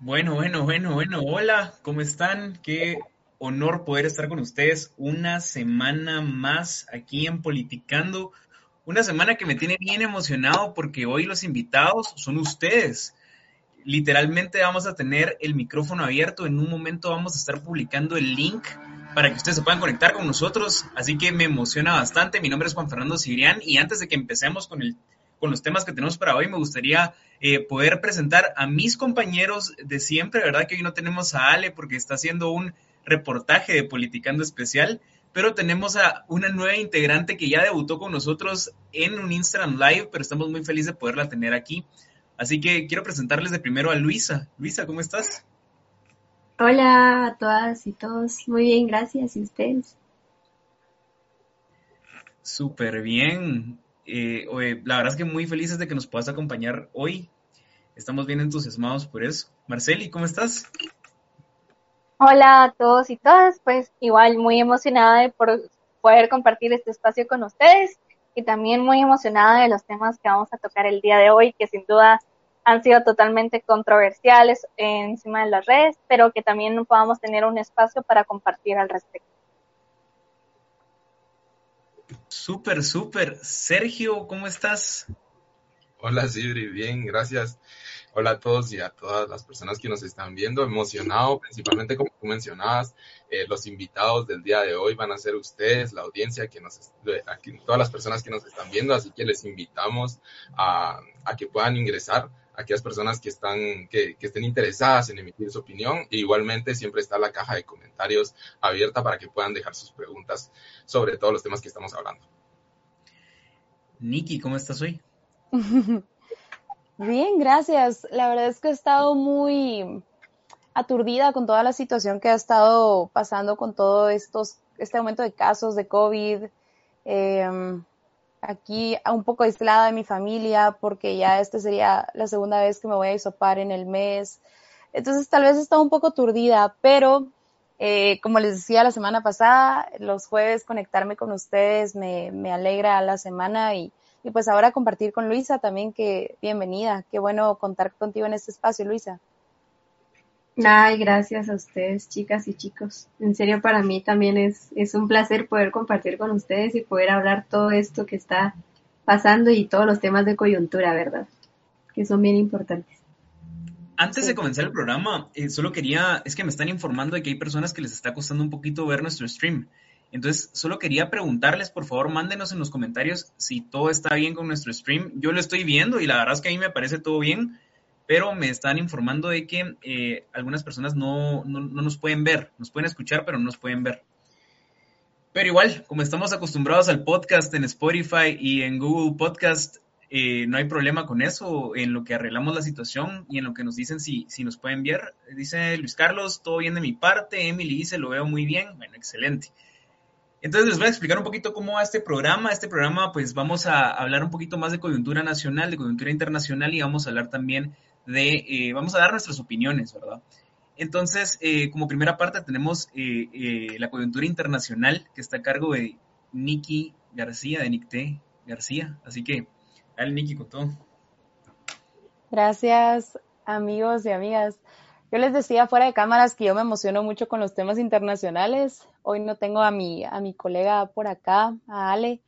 Bueno, bueno, bueno, bueno. Hola, ¿cómo están? Qué honor poder estar con ustedes una semana más aquí en Politicando. Una semana que me tiene bien emocionado porque hoy los invitados son ustedes. Literalmente vamos a tener el micrófono abierto. En un momento vamos a estar publicando el link para que ustedes se puedan conectar con nosotros. Así que me emociona bastante. Mi nombre es Juan Fernando Cibrián y antes de que empecemos con el con los temas que tenemos para hoy, me gustaría eh, poder presentar a mis compañeros de siempre, ¿verdad? Que hoy no tenemos a Ale porque está haciendo un reportaje de Politicando Especial, pero tenemos a una nueva integrante que ya debutó con nosotros en un Instagram Live, pero estamos muy felices de poderla tener aquí. Así que quiero presentarles de primero a Luisa. Luisa, ¿cómo estás? Hola a todas y todos. Muy bien, gracias. ¿Y ustedes? Súper bien. Eh, la verdad es que muy felices de que nos puedas acompañar hoy. Estamos bien entusiasmados por eso. Marceli, ¿cómo estás? Hola a todos y todas, pues igual muy emocionada de poder compartir este espacio con ustedes y también muy emocionada de los temas que vamos a tocar el día de hoy, que sin duda han sido totalmente controversiales encima de las redes, pero que también podamos tener un espacio para compartir al respecto. Súper, súper. Sergio, ¿cómo estás? Hola, Sidri, bien, gracias. Hola a todos y a todas las personas que nos están viendo. Emocionado, principalmente como tú mencionabas, eh, los invitados del día de hoy van a ser ustedes, la audiencia, que nos, aquí, todas las personas que nos están viendo, así que les invitamos a, a que puedan ingresar aquellas personas que están que, que, estén interesadas en emitir su opinión. E igualmente siempre está la caja de comentarios abierta para que puedan dejar sus preguntas sobre todos los temas que estamos hablando. Nikki, ¿cómo estás hoy? Bien, gracias. La verdad es que he estado muy aturdida con toda la situación que ha estado pasando con todo estos, este aumento de casos de COVID. Eh, aquí un poco aislada de mi familia porque ya esta sería la segunda vez que me voy a isopar en el mes. Entonces tal vez está un poco aturdida, pero eh, como les decía la semana pasada, los jueves conectarme con ustedes me, me alegra la semana y, y pues ahora compartir con Luisa también que bienvenida, qué bueno contar contigo en este espacio, Luisa. Ay, gracias a ustedes, chicas y chicos. En serio, para mí también es, es un placer poder compartir con ustedes y poder hablar todo esto que está pasando y todos los temas de coyuntura, ¿verdad? Que son bien importantes. Antes de comenzar el programa, eh, solo quería, es que me están informando de que hay personas que les está costando un poquito ver nuestro stream. Entonces, solo quería preguntarles, por favor, mándenos en los comentarios si todo está bien con nuestro stream. Yo lo estoy viendo y la verdad es que a mí me parece todo bien pero me están informando de que eh, algunas personas no, no, nos pueden ver, nos pueden escuchar, pero no nos pueden ver. Pero igual, como estamos acostumbrados al podcast en Spotify y en Google Podcast, eh, no hay problema con eso, en lo que arreglamos la situación y en lo que nos dicen si, si nos pueden ver. Dice Luis Carlos, todo bien de mi parte, Emily dice, lo veo muy bien, bueno, excelente. Entonces les voy a explicar un poquito cómo va este programa. Este programa, pues vamos a hablar un poquito más de coyuntura nacional, de coyuntura internacional y vamos a hablar también de, eh, vamos a dar nuestras opiniones, ¿verdad? Entonces, eh, como primera parte tenemos eh, la coyuntura internacional que está a cargo de Nicky García, de Nicté García. Así que, dale Nicky con todo. Gracias, amigos y amigas. Yo les decía fuera de cámaras que yo me emociono mucho con los temas internacionales. Hoy no tengo a mi, a mi colega por acá, a Ale,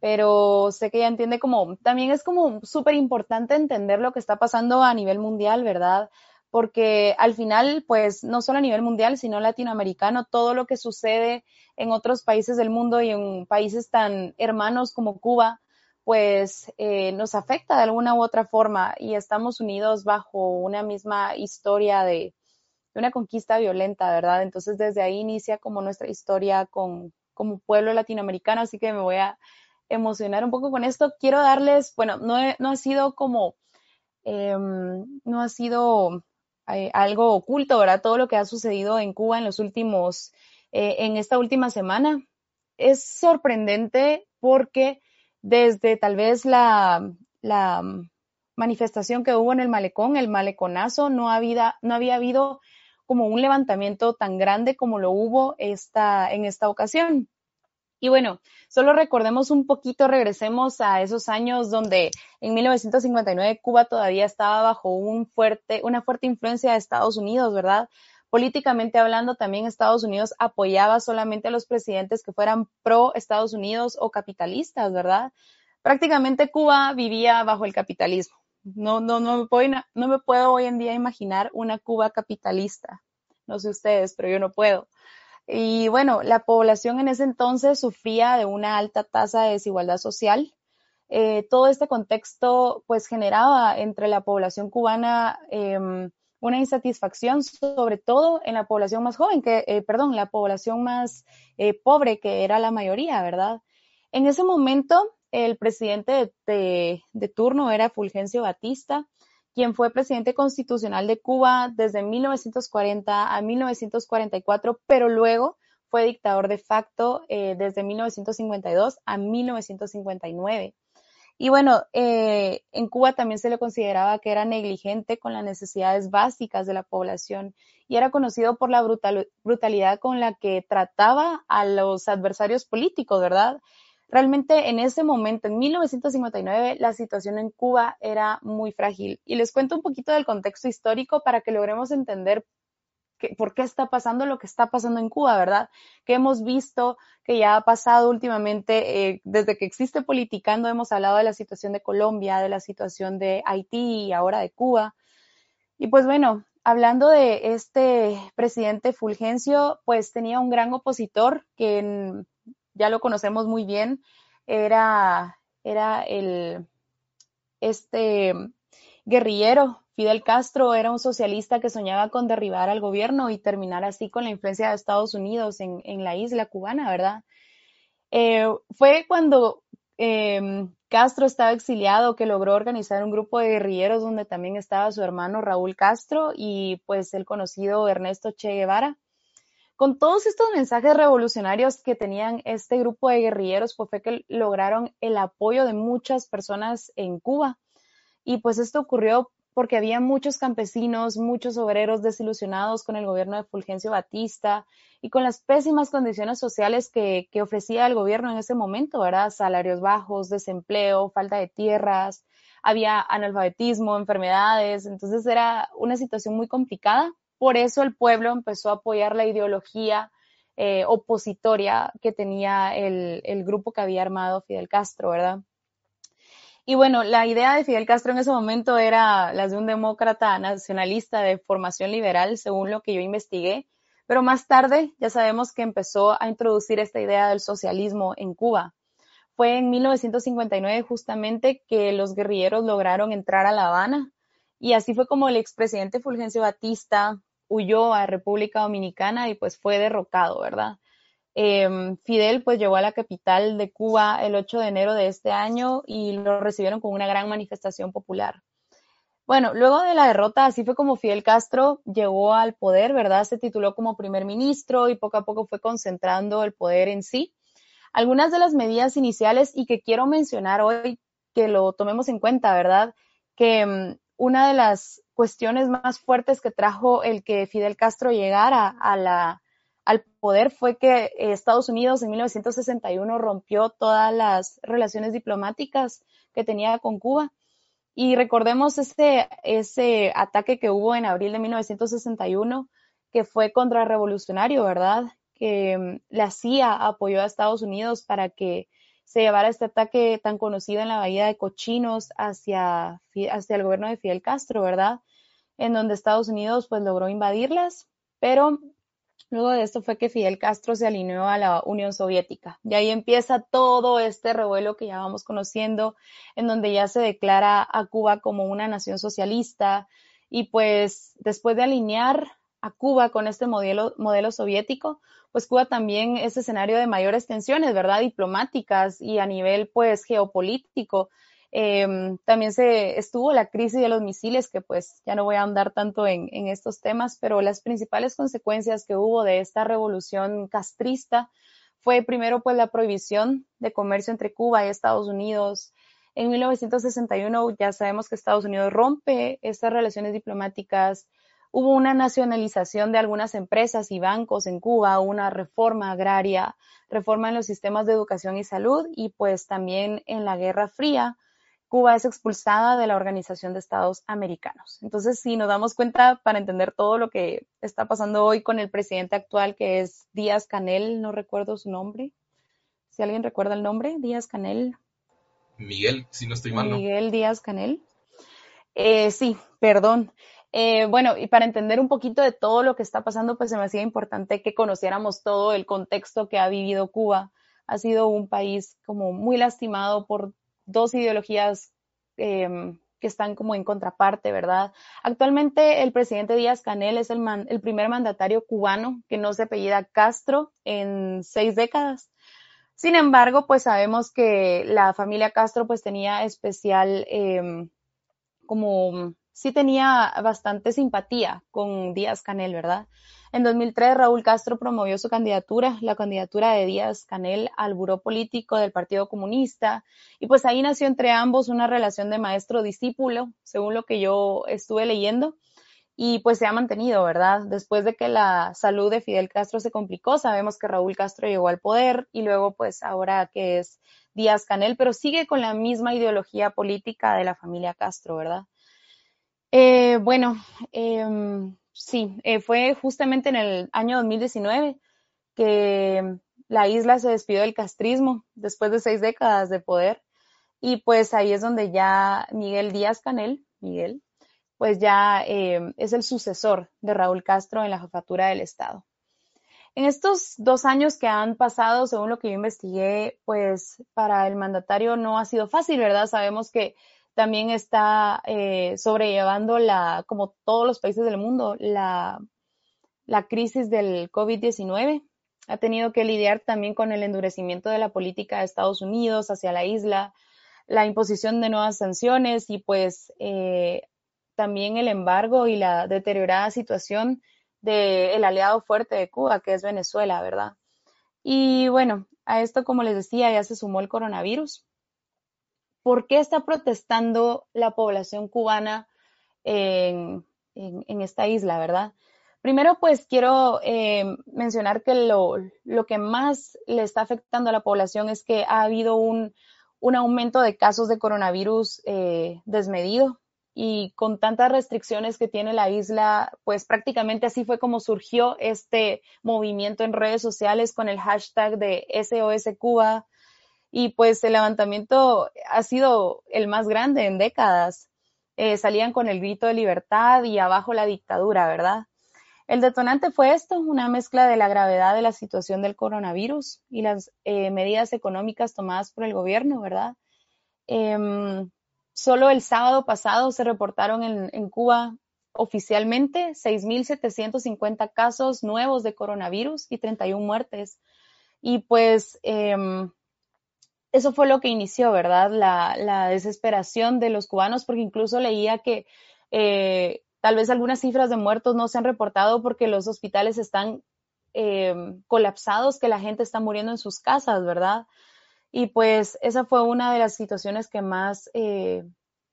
pero sé que ella entiende como, también es como súper importante entender lo que está pasando a nivel mundial, ¿verdad? Porque al final, pues no solo a nivel mundial, sino latinoamericano, todo lo que sucede en otros países del mundo y en países tan hermanos como Cuba, pues eh, nos afecta de alguna u otra forma y estamos unidos bajo una misma historia de, de una conquista violenta, ¿verdad? Entonces desde ahí inicia como nuestra historia con, como pueblo latinoamericano, así que me voy a emocionar un poco con esto. Quiero darles, bueno, no, no ha sido como, em, no ha sido eh, algo oculto, ¿verdad? Todo lo que ha sucedido en Cuba en los últimos, eh, en esta última semana. Es sorprendente porque desde tal vez la, la manifestación que hubo en el malecón, el maleconazo, no, había, no había habido como un levantamiento tan grande como lo hubo esta, en esta ocasión. Y bueno, solo recordemos un poquito, regresemos a esos años donde en 1959 Cuba todavía estaba bajo una fuerte influencia de Estados Unidos, ¿verdad? Políticamente hablando, también Estados Unidos apoyaba solamente a los presidentes que fueran pro Estados Unidos o capitalistas, ¿verdad? Prácticamente Cuba vivía bajo el capitalismo. No, no, no, me puedo, no me puedo hoy en día imaginar una Cuba capitalista. No sé ustedes, pero yo no puedo. Y bueno, la población en ese entonces sufría de una alta tasa de desigualdad social. Eh, todo este contexto pues generaba entre la población cubana em, una insatisfacción, sobre todo en la población más joven, que, eh, perdón, la población más eh, pobre, que era la mayoría, ¿verdad? En ese momento, el presidente de, de turno era Fulgencio Batista, quien fue presidente constitucional de Cuba desde 1940 a 1944, pero luego fue dictador de facto eh, desde 1952 a 1959. Y bueno, eh, en Cuba también se le consideraba que era negligente con las necesidades básicas de la población y era conocido por la brutalidad con la que trataba a los adversarios políticos, ¿verdad? Realmente en ese momento, en 1959, la situación en Cuba era muy frágil. Y les cuento un poquito del contexto histórico para que logremos entender por qué está pasando lo que está pasando en Cuba, ¿verdad? Que hemos visto que ya ha pasado últimamente, eh, desde que existe Politicando, hemos hablado de la situación de Colombia, de la situación de Haití y ahora de Cuba. Y pues bueno, hablando de este presidente Fulgencio, pues tenía un gran opositor que en, ya lo conocemos muy bien, era, era el, este guerrillero Fidel Castro era un socialista que soñaba con derribar al gobierno y terminar así con la influencia de Estados Unidos en, la isla cubana, ¿verdad? Eh, fue cuando em, Castro estaba exiliado que logró organizar un grupo de guerrilleros donde también estaba su hermano Raúl Castro y pues el conocido Ernesto Che Guevara. Con todos estos mensajes revolucionarios que tenían este grupo de guerrilleros, pues fue que lograron el apoyo de muchas personas en Cuba. Y pues esto ocurrió porque había muchos campesinos, muchos obreros desilusionados con el gobierno de Fulgencio Batista y con las pésimas condiciones sociales que, que, ofrecía el gobierno en ese momento, ¿verdad? Salarios bajos, desempleo, falta de tierras, había analfabetismo, enfermedades, entonces era una situación muy complicada por eso el pueblo empezó a apoyar la ideología eh, opositoria que tenía el, el, grupo que había armado Fidel Castro, ¿verdad? Y bueno, la idea de Fidel Castro en ese momento era la de un demócrata nacionalista de formación liberal, según lo que yo investigué, pero más tarde ya sabemos que empezó a introducir esta idea del socialismo en Cuba. Fue en 1959 justamente que los guerrilleros lograron entrar a La Habana y así fue como el expresidente Fulgencio Batista huyó a República Dominicana y pues fue derrocado, ¿verdad? Em, Fidel pues llegó a la capital de Cuba el 8 de enero de este año y lo recibieron con una gran manifestación popular. Bueno, luego de la derrota, así fue como Fidel Castro llegó al poder, ¿verdad? Se tituló como primer ministro y poco a poco fue concentrando el poder en sí. Algunas de las medidas iniciales y que quiero mencionar hoy, que lo tomemos en cuenta, ¿verdad? Que em, una de las cuestiones más fuertes que trajo el que Fidel Castro llegara a la, al poder fue que Estados Unidos en 1961 rompió todas las relaciones diplomáticas que tenía con Cuba. Y recordemos ese, ese ataque que hubo en abril de 1961, que fue contrarrevolucionario, ¿verdad? Que mm, la CIA apoyó a Estados Unidos para que se llevara este ataque tan conocido en la Bahía de Cochinos hacia, hacia el gobierno de Fidel Castro, ¿verdad? En donde Estados Unidos pues logró invadirlas, pero luego de esto fue que Fidel Castro se alineó a la Unión Soviética. Y ahí empieza todo este revuelo que ya vamos conociendo, en donde ya se declara a Cuba como una nación socialista y pues después de alinear a Cuba con este modelo, modelo soviético, pues Cuba también es escenario de mayores tensiones, ¿verdad? Diplomáticas y a nivel pues geopolítico Em, también se estuvo la crisis de los misiles, que pues ya no voy a andar tanto en, estos temas, pero las principales consecuencias que hubo de esta revolución castrista fue primero pues la prohibición de comercio entre Cuba y Estados Unidos. En 1961 ya sabemos que Estados Unidos rompe estas relaciones diplomáticas. hubo una nacionalización de algunas empresas y bancos en Cuba, una reforma agraria, reforma en los sistemas de educación y salud y pues también en la Guerra Fría, Cuba es expulsada de la Organización de Estados Americanos. Entonces, si nos damos cuenta para entender todo lo que está pasando hoy con el presidente actual, que es Díaz Canel, no recuerdo su nombre. Si alguien recuerda el nombre, Díaz Canel. Miguel, si no estoy mal. Miguel Díaz Canel. Eh, sí, perdón. Eh, bueno, y para entender un poquito de todo lo que está pasando, pues se me hacía importante que conociéramos todo el contexto que ha vivido Cuba. Ha sido un país como muy lastimado por dos ideologías em, que están como en contraparte, ¿verdad? Actualmente el presidente Díaz Canel es el, el primer mandatario cubano que no se apellida Castro en seis décadas. Sin embargo, pues sabemos que la familia Castro pues tenía especial em, como sí tenía bastante simpatía con Díaz Canel, ¿verdad? En 2003, Raúl Castro promovió su candidatura, la candidatura de Díaz Canel al buró político del Partido Comunista, y pues ahí nació entre ambos una relación de maestro-discípulo, según lo que yo estuve leyendo, y pues se ha mantenido, ¿verdad? Después de que la salud de Fidel Castro se complicó, sabemos que Raúl Castro llegó al poder y luego pues ahora que es Díaz Canel, pero sigue con la misma ideología política de la familia Castro, ¿verdad? Eh, bueno, em, sí, eh, fue justamente en el año 2019 que la isla se despidió del castrismo después de seis décadas de poder y pues ahí es donde ya Miguel Díaz Canel, Miguel, pues ya em, es el sucesor de Raúl Castro en la jefatura del Estado. En estos dos años que han pasado, según lo que yo investigué, pues para el mandatario no ha sido fácil, ¿verdad? Sabemos que también está eh, sobrellevando la, como todos los países del mundo, la, la crisis del COVID-19. Ha tenido que lidiar también con el endurecimiento de la política de Estados Unidos hacia la isla, la imposición de nuevas sanciones y pues eh, también el embargo y la deteriorada situación del aliado fuerte de Cuba, que es Venezuela, ¿verdad? Y bueno, a esto, como les decía, ya se sumó el coronavirus. ¿Por qué está protestando la población cubana en, esta isla, verdad? Primero, pues quiero eh, mencionar que lo, que más le está afectando a la población es que ha habido un, aumento de casos de coronavirus eh, desmedido y con tantas restricciones que tiene la isla, pues prácticamente así fue como surgió este movimiento en redes sociales con el hashtag de SOS Cuba, y pues el levantamiento ha sido el más grande en décadas. Eh, salían con el grito de libertad y abajo la dictadura, ¿verdad? El detonante fue esto, una mezcla de la gravedad de la situación del coronavirus y las eh, medidas económicas tomadas por el gobierno, ¿verdad? Em, solo el sábado pasado se reportaron en, en Cuba oficialmente 6.750 casos nuevos de coronavirus y 31 muertes. Y pues em, eso fue lo que inició, ¿verdad? La, desesperación de los cubanos, porque incluso leía que eh, tal vez algunas cifras de muertos no se han reportado porque los hospitales están eh, colapsados, que la gente está muriendo en sus casas, ¿verdad? Y pues esa fue una de las situaciones que más, eh,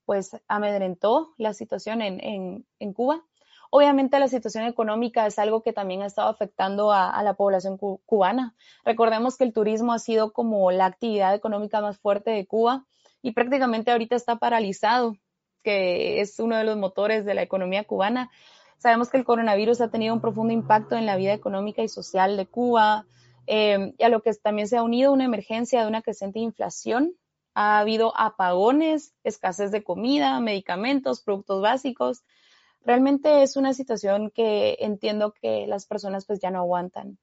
pues, amedrentó la situación en, en Cuba. Obviamente la situación económica es algo que también ha estado afectando a, la población cubana. Recordemos que el turismo ha sido como la actividad económica más fuerte de Cuba y prácticamente ahorita está paralizado, que es uno de los motores de la economía cubana. Sabemos que el coronavirus ha tenido un profundo impacto en la vida económica y social de Cuba, eh, y a lo que también se ha unido una emergencia de una creciente inflación. Ha habido apagones, escasez de comida, medicamentos, productos básicos realmente es una situación que entiendo que las personas pues ya no aguantan.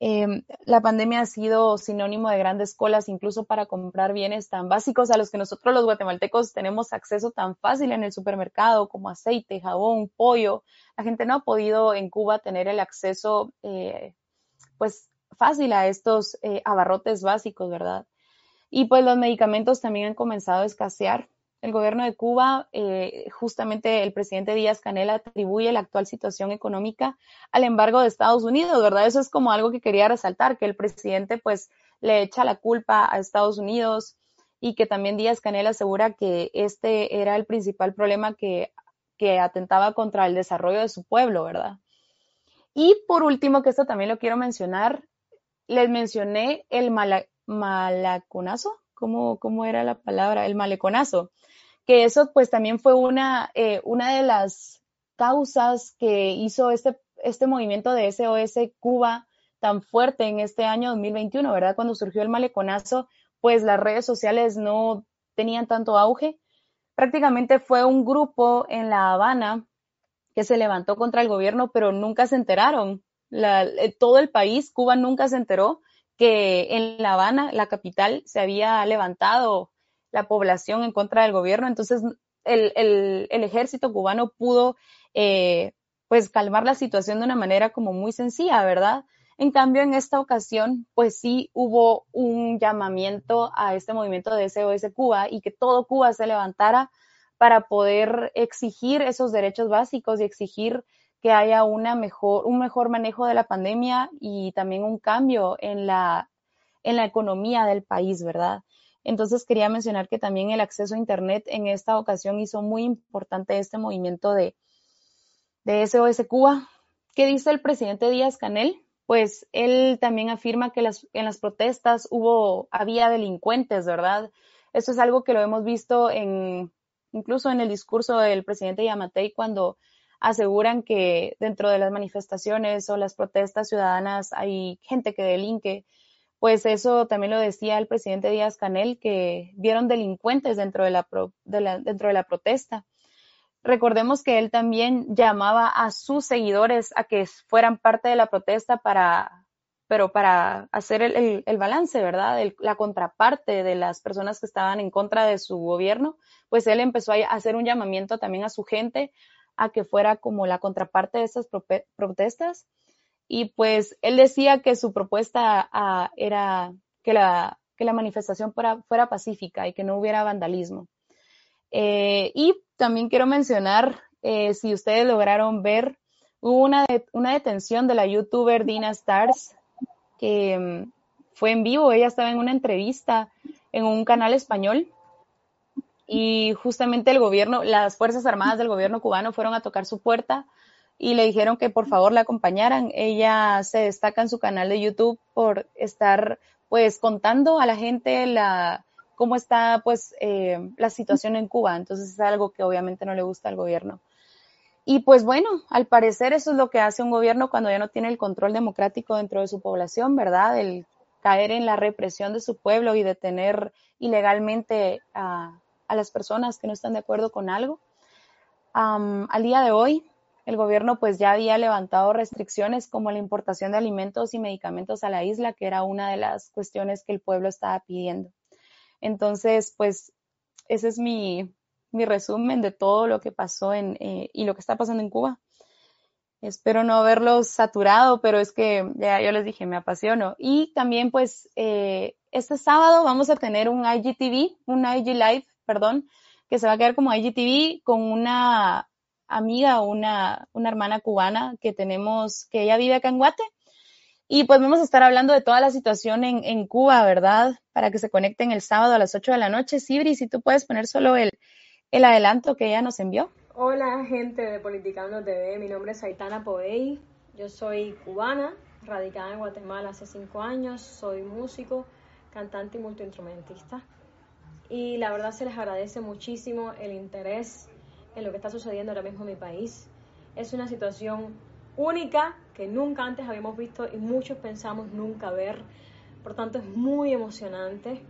Em, la pandemia ha sido sinónimo de grandes colas, incluso para comprar bienes tan básicos a los que nosotros los guatemaltecos tenemos acceso tan fácil en el supermercado como aceite, jabón, pollo. La gente no ha podido en Cuba tener el acceso eh, pues fácil a estos eh, abarrotes básicos, ¿verdad? Y pues los medicamentos también han comenzado a escasear el gobierno de Cuba, eh, justamente el presidente Díaz Canel atribuye la actual situación económica al embargo de Estados Unidos, ¿verdad? Eso es como algo que quería resaltar, que el presidente pues le echa la culpa a Estados Unidos y que también Díaz Canel asegura que este era el principal problema que, que atentaba contra el desarrollo de su pueblo, ¿verdad? Y por último, que esto también lo quiero mencionar, les mencioné el malaconazo, ¿cómo, ¿cómo, era la palabra? El maleconazo, que eso pues también fue una, eh, una de las causas que hizo este, este movimiento de SOS Cuba tan fuerte en este año 2021, ¿verdad? Cuando surgió el maleconazo, pues las redes sociales no tenían tanto auge. Prácticamente fue un grupo en La Habana que se levantó contra el gobierno, pero nunca se enteraron. Eh, todo el país, Cuba nunca se enteró que en La Habana, la capital, se había levantado la población en contra del gobierno. Entonces, el, ejército cubano pudo, eh, pues, calmar la situación de una manera como muy sencilla, ¿verdad? En cambio, en esta ocasión, pues sí hubo un llamamiento a este movimiento de SOS Cuba y que todo Cuba se levantara para poder exigir esos derechos básicos y exigir que haya una mejor, un mejor manejo de la pandemia y también un cambio en la, en la economía del país, ¿verdad? Entonces quería mencionar que también el acceso a Internet en esta ocasión hizo muy importante este movimiento de, de SOS Cuba. ¿Qué dice el presidente Díaz Canel? Pues él también afirma que las, en las protestas hubo, había delincuentes, ¿verdad? Esto es algo que lo hemos visto en, incluso en el discurso del presidente Yamatei cuando aseguran que dentro de las manifestaciones o las protestas ciudadanas hay gente que delinque, pues eso también lo decía el presidente Díaz Canel, que vieron delincuentes dentro de la, dentro de la protesta. Recordemos que él también llamaba a sus seguidores a que fueran parte de la protesta para, pero para hacer el, el, balance, ¿verdad? la contraparte de las personas que estaban en contra de su gobierno, pues él empezó a hacer un llamamiento también a su gente a que fuera como la contraparte de estas protestas. Y pues él decía que su propuesta ah, era que la, que la manifestación fuera, pacífica y que no hubiera vandalismo. Eh, y también quiero mencionar, eh, si ustedes lograron ver, hubo una, una detención de la youtuber Dina Stars, que mm, fue en vivo, ella estaba en una entrevista en un canal español y justamente el gobierno, las Fuerzas Armadas del gobierno cubano fueron a tocar su puerta y le dijeron que por favor la acompañaran. Ella se destaca en su canal de YouTube por estar pues contando a la gente la cómo está pues eh, la situación en Cuba. Entonces es algo que obviamente no le gusta al gobierno. Y pues bueno, al parecer eso es lo que hace un gobierno cuando ya no tiene el control democrático dentro de su población, ¿verdad? El caer en la represión de su pueblo y detener ilegalmente a, a las personas que no están de acuerdo con algo. al día de hoy, el gobierno pues ya había levantado restricciones como la importación de alimentos y medicamentos a la isla, que era una de las cuestiones que el pueblo estaba pidiendo. Entonces, pues ese es mi, mi resumen de todo lo que pasó en, eh, y lo que está pasando en Cuba. Espero no haberlos saturado, pero es que ya yo les dije, me apasiono. Y también pues eh, este sábado vamos a tener un IGTV, un IG Live perdón, que se va a quedar como IGTV con una amiga, una, una hermana cubana que tenemos, que ella vive acá en Guate. Y pues vamos a estar hablando de toda la situación en, en Cuba, ¿verdad? Para que se conecten el sábado a las 8 de la noche. Sibri, si tú puedes poner solo el, el adelanto que ella nos envió. Hola, gente de Politicando TV. Mi nombre es Aitana Povey. Yo soy cubana, radicada en Guatemala hace cinco años. Soy músico, cantante y multiinstrumentista y la verdad se les agradece muchísimo el interés en lo que está sucediendo ahora mismo en mi país. Es una situación única que nunca antes habíamos visto y muchos pensamos nunca ver. Por tanto, es muy emocionante,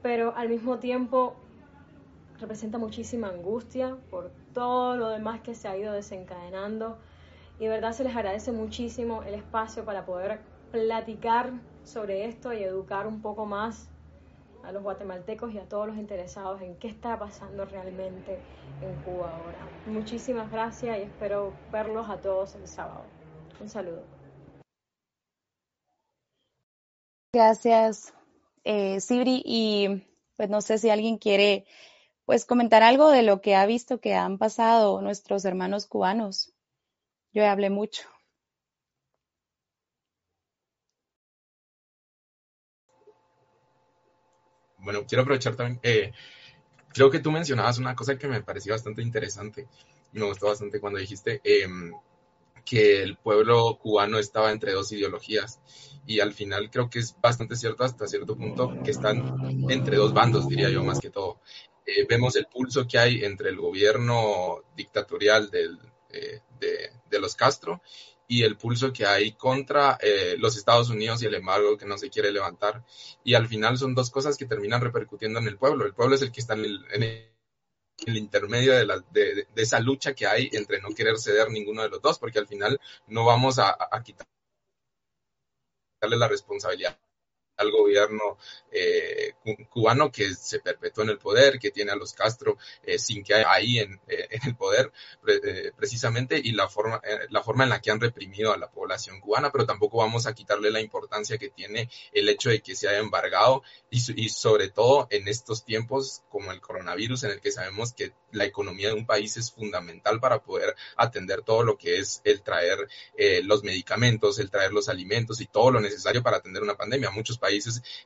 pero al mismo tiempo representa muchísima angustia por todo lo demás que se ha ido desencadenando. Y de verdad se les agradece muchísimo el espacio para poder platicar sobre esto y educar un poco más a los guatemaltecos y a todos los interesados en qué está pasando realmente en Cuba ahora. Muchísimas gracias y espero verlos a todos el sábado. Un saludo. Gracias, eh, Sibri. Y pues no sé si alguien quiere pues comentar algo de lo que ha visto que han pasado nuestros hermanos cubanos. Yo hablé mucho. Bueno, quiero aprovechar también, eh, creo que tú mencionabas una cosa que me pareció bastante interesante me gustó bastante cuando dijiste em, que el pueblo cubano estaba entre dos ideologías y al final creo que es bastante cierto hasta cierto punto que están entre dos bandos, diría yo más que todo. Eh, vemos el pulso que hay entre el gobierno dictatorial del, eh, de, de, los Castro y el pulso que hay contra eh, los Estados Unidos y el embargo que no se quiere levantar. Y al final son dos cosas que terminan repercutiendo en el pueblo. El pueblo es el que está en el, en el intermedio de, la, de, esa lucha que hay entre no querer ceder ninguno de los dos, porque al final no vamos a, a quitarle la responsabilidad al gobierno eh, cubano que se perpetuó en el poder, que tiene a los Castro eh, sin que ahí en, eh, en el poder pre precisamente y la forma, la forma en la que han reprimido a la población cubana, pero tampoco vamos a quitarle la importancia que tiene el hecho de que se haya embargado y, y sobre todo en estos tiempos como el coronavirus en el que sabemos que la economía de un país es fundamental para poder atender todo lo que es el traer eh, los medicamentos, el traer los alimentos y todo lo necesario para atender una pandemia. Muchos países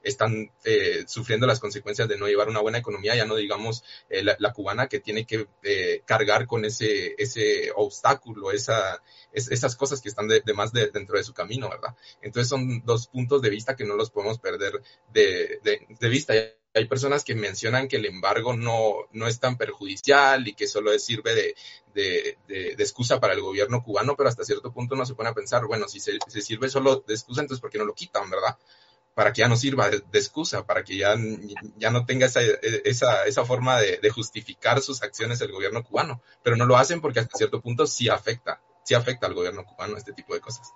están eh, sufriendo las consecuencias de no llevar una buena economía, ya no digamos eh, la, cubana que tiene que eh, cargar con ese, ese obstáculo, esa, es, esas cosas que están de, más de, dentro de su camino, ¿verdad? Entonces son dos puntos de vista que no los podemos perder de, de, vista hay personas que mencionan que el embargo no, no es tan perjudicial y que solo sirve de, excusa para el gobierno cubano, pero hasta cierto punto uno se pone a pensar, bueno, si se, se sirve solo de excusa, entonces ¿por qué no lo quitan, verdad? Para que ya no sirva de, excusa, para que ya, ya no tenga esa, esa, esa forma de, de justificar sus acciones el gobierno cubano. Pero no lo hacen porque hasta cierto punto sí afecta, sí afecta al gobierno cubano este tipo de cosas.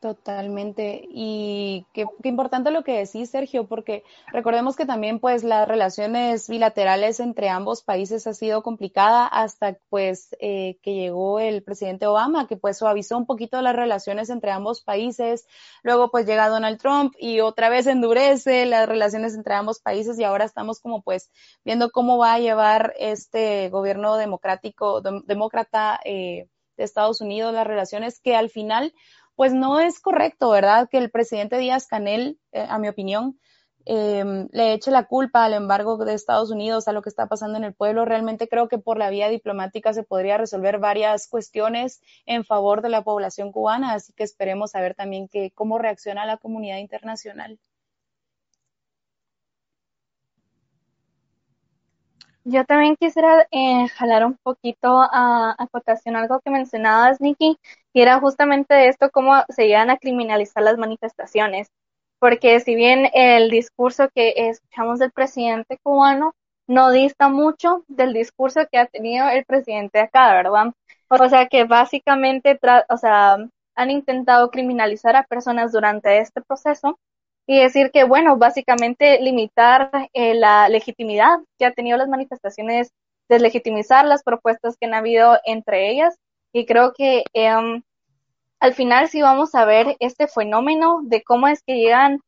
Totalmente. Y qué, importante lo que decís, Sergio, porque recordemos que también pues las relaciones bilaterales entre ambos países ha sido complicada hasta pues eh, que llegó el presidente Obama, que pues suavizó un poquito las relaciones entre ambos países. Luego pues llega Donald Trump y otra vez endurece las relaciones entre ambos países y ahora estamos como pues viendo cómo va a llevar este gobierno democrático, demócrata eh, de Estados Unidos las relaciones que al final pues no es correcto, ¿verdad? Que el presidente Díaz Canel, eh, a mi opinión, eh, le eche la culpa al embargo de Estados Unidos, a lo que está pasando en el pueblo. Realmente creo que por la vía diplomática se podría resolver varias cuestiones en favor de la población cubana, así que esperemos a ver también que, cómo reacciona la comunidad internacional. Yo también quisiera eh, jalar un poquito a, a cotación algo que mencionabas, Nikki, y era justamente esto, cómo se llegan a criminalizar las manifestaciones. Porque si bien el discurso que escuchamos del presidente cubano no dista mucho del discurso que ha tenido el presidente acá, ¿verdad? O sea que básicamente, o sea, han intentado criminalizar a personas durante este proceso y decir que, bueno, básicamente limitar eh, la legitimidad que ha tenido las manifestaciones, deslegitimizar las propuestas que han habido entre ellas. Y creo que eh, al final sí vamos a ver este fenómeno de cómo es que llegan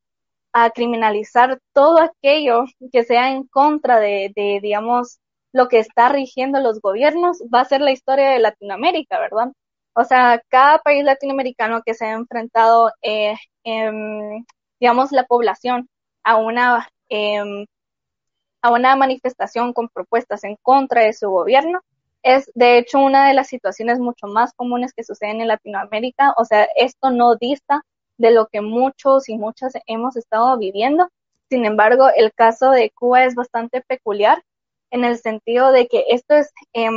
a criminalizar todo aquello que sea en contra de, digamos, lo que está rigiendo los gobiernos, va a ser la historia de Latinoamérica, ¿verdad? O sea, cada país latinoamericano que se ha enfrentado eh, eh, digamos, la población a una, eh, a una manifestación con propuestas en contra de su gobierno, es de hecho una de las situaciones mucho más comunes que suceden en Latinoamérica. O sea, esto no dista de lo que muchos y muchas hemos estado viviendo. Sin embargo, el caso de Cuba es bastante peculiar en el sentido de que esto es eh,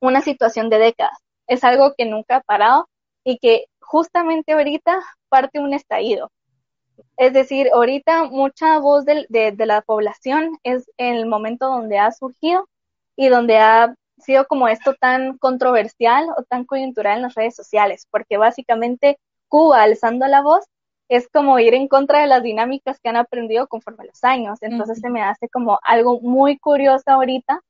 una situación de décadas. Es algo que nunca ha parado y que justamente ahorita parte un estallido. Es decir, ahorita mucha voz de, de, de, la población es en el momento donde ha surgido y donde ha sido como esto tan controversial o tan coyuntural en las redes sociales, porque básicamente Cuba alzando la voz es como ir en contra de las dinámicas que han aprendido conforme los años. Entonces uh -huh. se me hace como algo muy curioso ahorita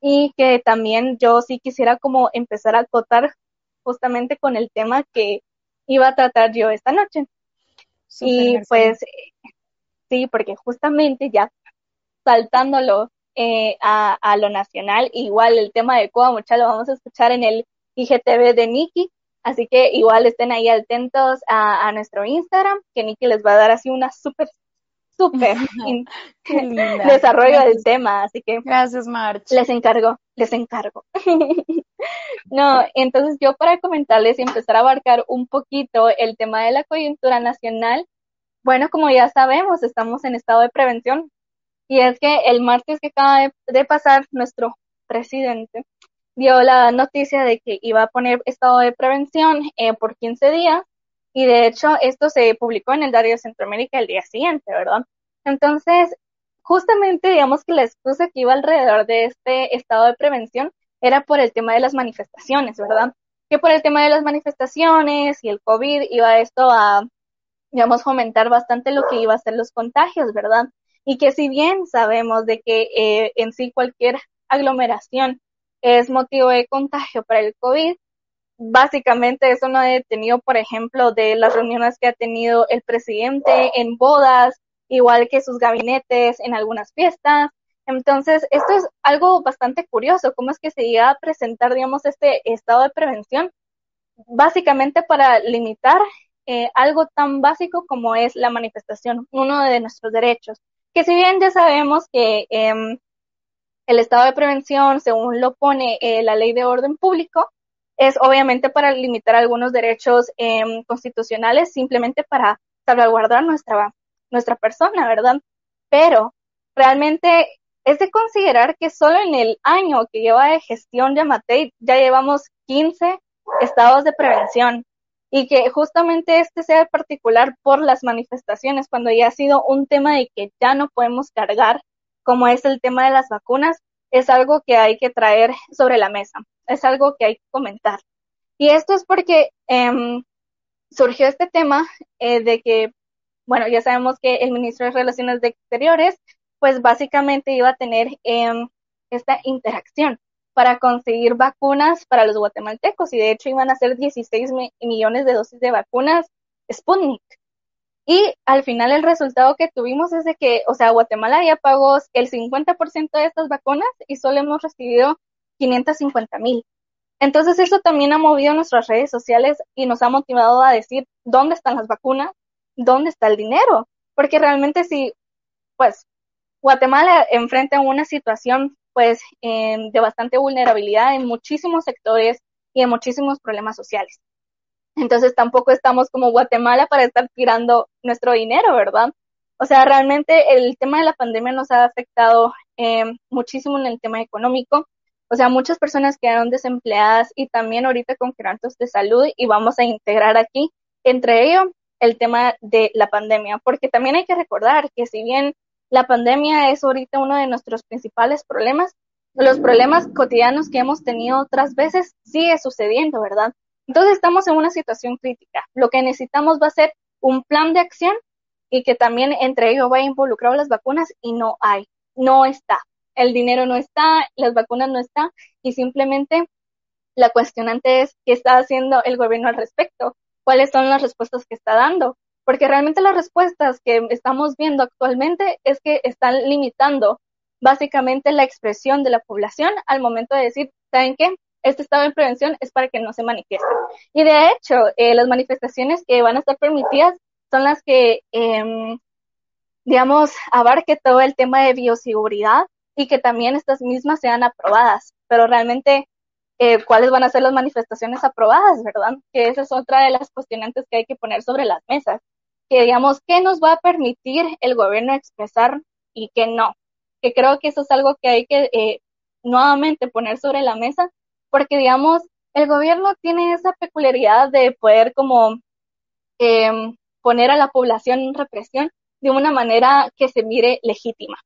y que también yo sí quisiera como empezar a acotar justamente con el tema que iba a tratar yo esta noche. Super y pues sí, porque justamente ya saltándolo eh, a, a, lo nacional, igual el tema de Cuba, mucha lo vamos a escuchar en el IGTV de Nikki, así que igual estén ahí atentos a, a nuestro Instagram, que Nikki les va a dar así una súper súper desarrollo del tema, así que gracias March. Les encargo, les encargo. no, entonces yo para comentarles y empezar a abarcar un poquito el tema de la coyuntura nacional, bueno, como ya sabemos, estamos en estado de prevención y es que el martes que acaba de, pasar nuestro presidente dio la noticia de que iba a poner estado de prevención eh, por 15 días y de hecho esto se publicó en el Diario Centroamérica el día siguiente, ¿verdad? Entonces, justamente digamos que la excusa que iba alrededor de este estado de prevención era por el tema de las manifestaciones, ¿verdad? Que por el tema de las manifestaciones y el COVID iba esto a, digamos, fomentar bastante lo que iba a ser los contagios, ¿verdad? Y que si bien sabemos de que eh, en sí cualquier aglomeración es motivo de contagio para el COVID, básicamente eso no ha detenido, por ejemplo, de las reuniones que ha tenido el presidente en bodas, igual que sus gabinetes en algunas fiestas. Entonces, esto es algo bastante curioso, cómo es que se llega a presentar, digamos, este estado de prevención, básicamente para limitar eh, algo tan básico como es la manifestación, uno de nuestros derechos, que si bien ya sabemos que em, el estado de prevención, según lo pone eh, la ley de orden público, es obviamente para limitar algunos derechos em, constitucionales, simplemente para salvaguardar nuestra, nuestra persona, ¿verdad? Pero realmente es de considerar que solo en el año que lleva de gestión Yamatei ya llevamos 15 estados de prevención y que justamente este sea particular por las manifestaciones, cuando ya ha sido un tema de que ya no podemos cargar, como es el tema de las vacunas, es algo que hay que traer sobre la mesa es algo que hay que comentar. Y esto es porque em, surgió este tema eh, de que, bueno, ya sabemos que el ministro de Relaciones Exteriores, pues básicamente iba a tener em, esta interacción para conseguir vacunas para los guatemaltecos y de hecho iban a ser 16 millones de dosis de vacunas Sputnik. Y al final el resultado que tuvimos es de que, o sea, Guatemala ya pagó el 50% de estas vacunas y solo hemos recibido 550 mil. Entonces eso también ha movido nuestras redes sociales y nos ha motivado a decir dónde están las vacunas, dónde está el dinero, porque realmente si, pues, Guatemala enfrenta una situación, pues, de bastante vulnerabilidad en muchísimos sectores y en muchísimos problemas sociales. Entonces tampoco estamos como Guatemala para estar tirando nuestro dinero, ¿verdad? O sea, realmente el tema de la pandemia nos ha afectado eh, muchísimo en el tema económico, o sea, muchas personas quedaron desempleadas y también ahorita con quebrantos de salud y vamos a integrar aquí, entre ellos, el tema de la pandemia, porque también hay que recordar que si bien la pandemia es ahorita uno de nuestros principales problemas, los problemas cotidianos que hemos tenido otras veces sigue sucediendo, ¿verdad? Entonces estamos en una situación crítica. Lo que necesitamos va a ser un plan de acción y que también entre ellos vaya involucrado las vacunas y no hay, no está el dinero no está, las vacunas no están y simplemente la cuestionante es qué está haciendo el gobierno al respecto, cuáles son las respuestas que está dando, porque realmente las respuestas que estamos viendo actualmente es que están limitando básicamente la expresión de la población al momento de decir, ¿saben qué? Este estado de prevención es para que no se manifieste. Y de hecho, eh, las manifestaciones que van a estar permitidas son las que, eh, digamos, abarque todo el tema de bioseguridad, y que también estas mismas sean aprobadas, pero realmente eh, cuáles van a ser las manifestaciones aprobadas, ¿verdad? Que esa es otra de las cuestionantes que hay que poner sobre las mesas, que digamos, ¿qué nos va a permitir el gobierno expresar y qué no? Que creo que eso es algo que hay que eh, nuevamente poner sobre la mesa, porque digamos, el gobierno tiene esa peculiaridad de poder como em, poner a la población en represión de una manera que se mire legítima.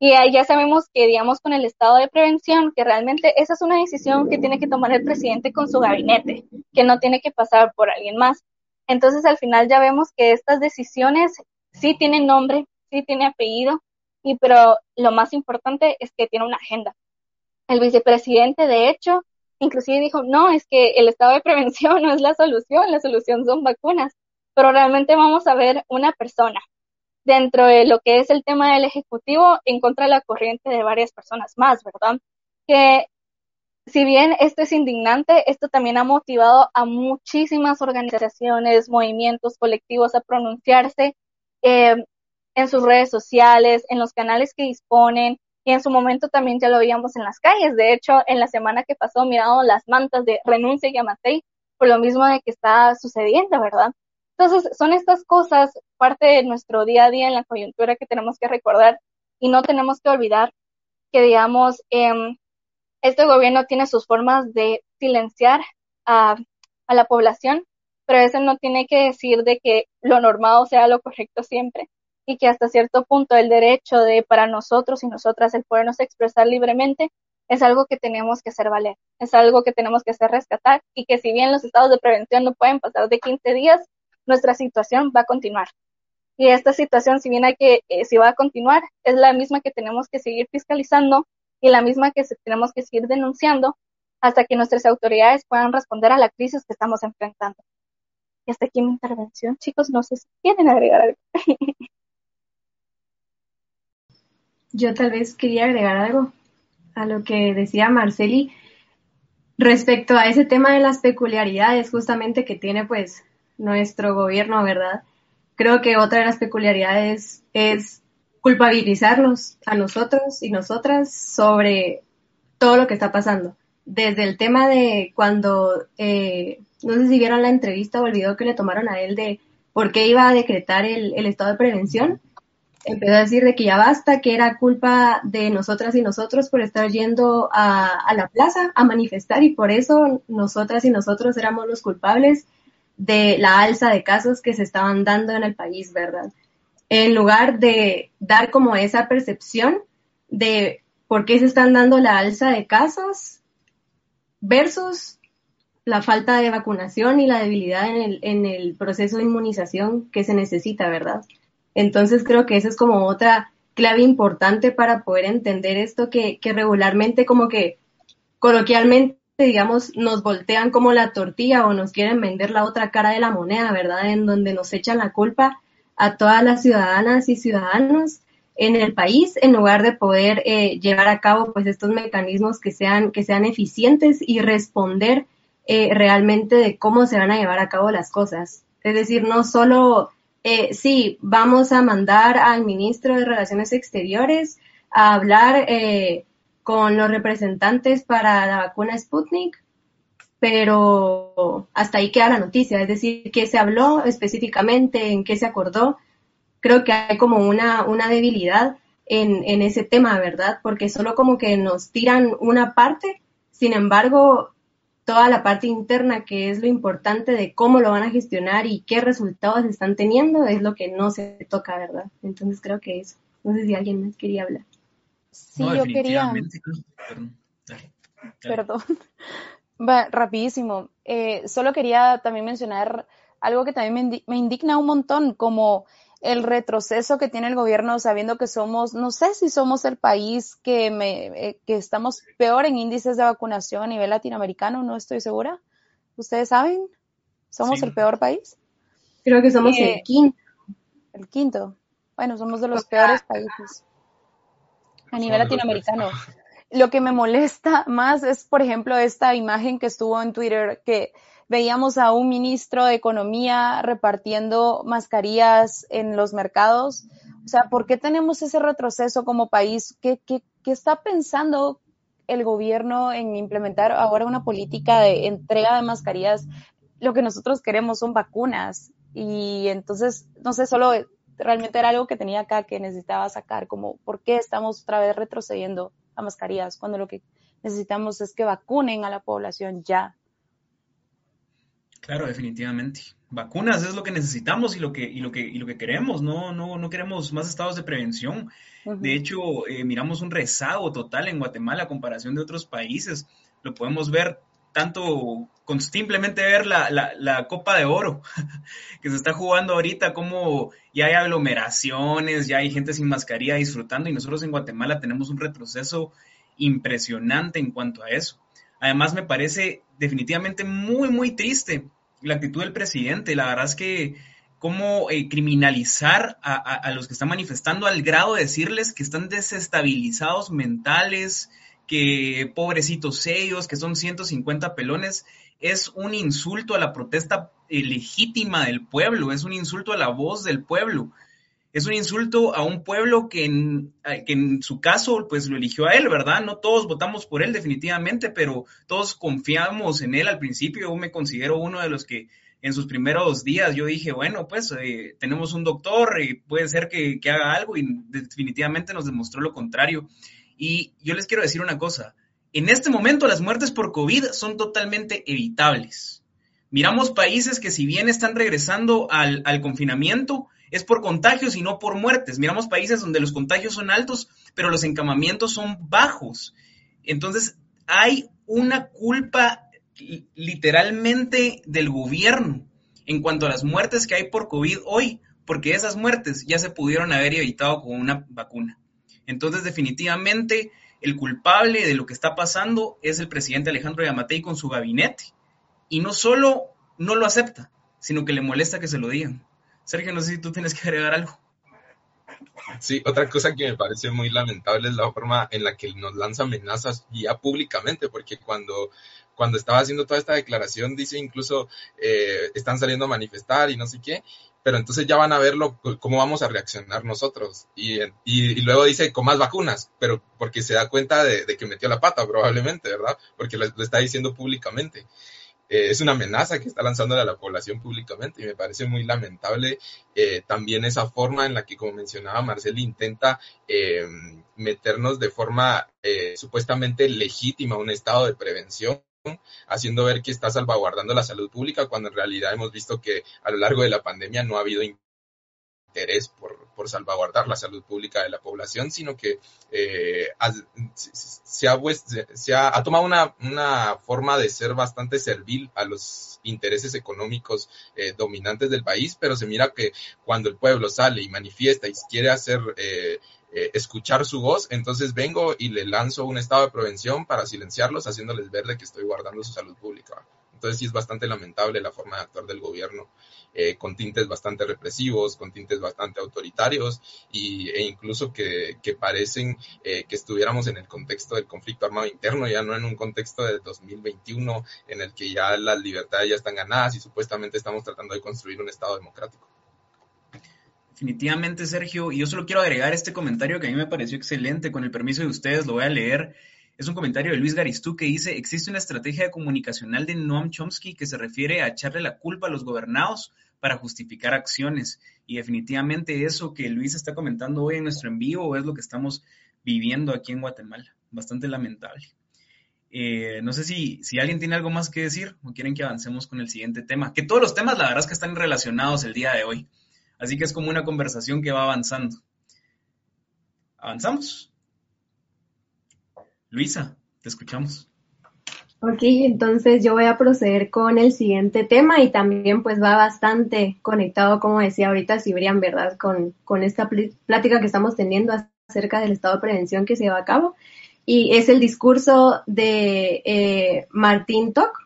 Y ya sabemos que, digamos, con el estado de prevención, que realmente esa es una decisión que tiene que tomar el presidente con su gabinete, que no tiene que pasar por alguien más. Entonces, al final ya vemos que estas decisiones sí tienen nombre, sí tienen apellido, y pero lo más importante es que tiene una agenda. El vicepresidente, de hecho, inclusive dijo, no, es que el estado de prevención no es la solución, la solución son vacunas, pero realmente vamos a ver una persona, dentro de lo que es el tema del Ejecutivo en contra de la corriente de varias personas más, ¿verdad? Que si bien esto es indignante, esto también ha motivado a muchísimas organizaciones, movimientos colectivos a pronunciarse eh, en sus redes sociales, en los canales que disponen, y en su momento también ya lo veíamos en las calles. De hecho, en la semana que pasó miramos las mantas de renuncia y Yamatei por lo mismo de que está sucediendo, ¿verdad? Entonces, son estas cosas, parte de nuestro día a día en la coyuntura que tenemos que recordar y no tenemos que olvidar que, digamos, eh, este gobierno tiene sus formas de silenciar a, la población, pero eso no tiene que decir de que lo normado sea lo correcto siempre y que hasta cierto punto el derecho de para nosotros y nosotras el podernos expresar libremente es algo que tenemos que hacer valer, es algo que tenemos que hacer rescatar y que si bien los estados de prevención no pueden pasar de 15 días, nuestra situación va a continuar. Y esta situación, si bien hay que, eh, si va a continuar, es la misma que tenemos que seguir fiscalizando y la misma que tenemos que seguir denunciando hasta que nuestras autoridades puedan responder a la crisis que estamos enfrentando. Y hasta aquí mi intervención, chicos, no sé si quieren agregar algo. Yo tal vez quería agregar algo a lo que decía Marceli respecto a ese tema de las peculiaridades justamente que tiene pues nuestro gobierno, ¿verdad? Creo que otra de las peculiaridades es culpabilizarnos a nosotros y nosotras sobre todo lo que está pasando. Desde el tema de cuando, eh, no sé si vieron la entrevista o el video que le tomaron a él de por qué iba a decretar el, estado de prevención, empezó a decir de que ya basta, que era culpa de nosotras y nosotros por estar yendo a, la plaza a manifestar y por eso nosotras y nosotros éramos los culpables de la alza de casos que se estaban dando en el país, ¿verdad? En lugar de dar como esa percepción de por qué se están dando la alza de casos versus la falta de vacunación y la debilidad en el, en el proceso de inmunización que se necesita, ¿verdad? Entonces creo que esa es como otra clave importante para poder entender esto que, que regularmente como que coloquialmente digamos, nos voltean como la tortilla o nos quieren vender la otra cara de la moneda, ¿verdad? En donde nos echan la culpa a todas las ciudadanas y ciudadanos en el país en lugar de poder eh, llevar a cabo pues estos mecanismos que sean, que sean eficientes y responder eh, realmente de cómo se van a llevar a cabo las cosas. Es decir, no solo eh, sí, vamos a mandar al ministro de Relaciones Exteriores a hablar eh, con los representantes para la vacuna Sputnik, pero hasta ahí queda la noticia, es decir, qué se habló específicamente, en qué se acordó. Creo que hay como una, una debilidad en, en ese tema, ¿verdad? Porque solo como que nos tiran una parte, sin embargo, toda la parte interna, que es lo importante de cómo lo van a gestionar y qué resultados están teniendo, es lo que no se toca, ¿verdad? Entonces creo que eso. No sé si alguien más quería hablar. Sí, yo quería. Perdón. Va, rapidísimo. Eh, solo quería también mencionar algo que también me, me indigna un montón, como el retroceso que tiene el gobierno sabiendo que somos, no sé si somos el país que, me, eh, que estamos peor en índices de vacunación a nivel latinoamericano, no estoy segura. ¿Ustedes saben? ¿Somos sí. el peor país? Creo que somos eh, el quinto. El quinto. Bueno, somos de los peores países a nivel latinoamericano. Lo que me molesta más es, por ejemplo, esta imagen que estuvo en Twitter que veíamos a un ministro de Economía repartiendo mascarillas en los mercados. O sea, ¿por qué tenemos ese retroceso como país? ¿Qué, qué, qué está pensando el gobierno en implementar ahora una política de entrega de mascarillas? Lo que nosotros queremos son vacunas. Y entonces, no sé, solo realmente era algo que tenía acá que necesitaba sacar, como por qué estamos otra vez retrocediendo a mascarillas cuando lo que necesitamos es que vacunen a la población ya. Claro, definitivamente. Vacunas es lo que necesitamos y lo que, y lo que, y lo que queremos, no, no, no queremos más estados de prevención. Uh -huh. De hecho, eh, miramos un rezago total en Guatemala a comparación de otros países. Lo podemos ver tanto con simplemente ver la, la, Copa de Oro que se está jugando ahorita, como ya hay aglomeraciones, ya hay gente sin mascarilla disfrutando y nosotros en Guatemala tenemos un retroceso impresionante en cuanto a eso. Además, me parece definitivamente muy, muy triste la actitud del presidente. La verdad es que cómo eh, criminalizar a, a, a, los que están manifestando al grado de decirles que están desestabilizados mentales, que pobrecitos ellos, que son 150 pelones, es un insulto a la protesta eh, legítima del pueblo, es un insulto a la voz del pueblo. Es un insulto a un pueblo que en, que en su caso pues lo eligió a él, ¿verdad? No todos votamos por él definitivamente, pero todos confiamos en él al principio. Yo me considero uno de los que en sus primeros días yo dije, bueno, pues eh, tenemos un doctor y puede ser que, que haga algo y definitivamente nos demostró lo contrario. Y yo les quiero decir una cosa, en este momento las muertes por COVID son totalmente evitables. Miramos países que si bien están regresando al, confinamiento, es por contagios y no por muertes. Miramos países donde los contagios son altos, pero los encamamientos son bajos. Entonces, hay una culpa literalmente del gobierno en cuanto a las muertes que hay por COVID hoy, porque esas muertes ya se pudieron haber evitado con una vacuna. Entonces, definitivamente, el culpable de lo que está pasando es el presidente Alejandro Yamatei con su gabinete. Y no solo no lo acepta, sino que le molesta que se lo digan. Sergio, no sé si tú tienes que agregar algo. Sí, otra cosa que me parece muy lamentable es la forma en la que nos lanza amenazas ya públicamente, porque cuando, cuando estaba haciendo toda esta declaración dice incluso eh, están saliendo a manifestar y no sé qué, pero entonces ya van a verlo cómo vamos a reaccionar nosotros. Y, y, luego dice con más vacunas, pero porque se da cuenta de, que metió la pata probablemente, ¿verdad? Porque lo, está diciendo públicamente. Eh, es una amenaza que está lanzándole a la población públicamente y me parece muy lamentable eh, también esa forma en la que, como mencionaba Marcel, intenta eh, meternos de forma supuestamente legítima un estado de prevención haciendo ver que está salvaguardando la salud pública cuando en realidad hemos visto que a lo largo de la pandemia no ha habido interés por, por salvaguardar la salud pública de la población, sino que eh, se, ha, se ha tomado una, una, forma de ser bastante servil a los intereses económicos eh, dominantes del país, pero se mira que cuando el pueblo sale y manifiesta y quiere hacer eh, eh, escuchar su voz, entonces vengo y le lanzo un estado de prevención para silenciarlos, haciéndoles ver de que estoy guardando su salud pública. Entonces sí es bastante lamentable la forma de actuar del gobierno, eh, con tintes bastante represivos, con tintes bastante autoritarios y, e incluso que, que parecen eh, que estuviéramos en el contexto del conflicto armado interno, ya no en un contexto de 2021 en el que ya las libertades ya están ganadas y supuestamente estamos tratando de construir un Estado democrático. Definitivamente, Sergio. Y yo solo quiero agregar este comentario que a mí me pareció excelente. Con el permiso de ustedes, lo voy a leer. Es un comentario de Luis Garistú que dice, existe una estrategia comunicacional de Noam Chomsky que se refiere a echarle la culpa a los gobernados para justificar acciones. Y definitivamente eso que Luis está comentando hoy en nuestro envío es lo que estamos viviendo aquí en Guatemala. Bastante lamentable. Eh, no sé si, si alguien tiene algo más que decir o quieren que avancemos con el siguiente tema. Que todos los temas, la verdad es que están relacionados el día de hoy. Así que es como una conversación que va avanzando. ¿Avanzamos? Luisa, te escuchamos. Ok, entonces yo voy a proceder con el siguiente tema y también pues va bastante conectado, como decía ahorita Cibrian, ¿verdad? Con, con esta plática que estamos teniendo acerca del estado de prevención que se va a cabo. Y es el discurso de eh, Martín Toc.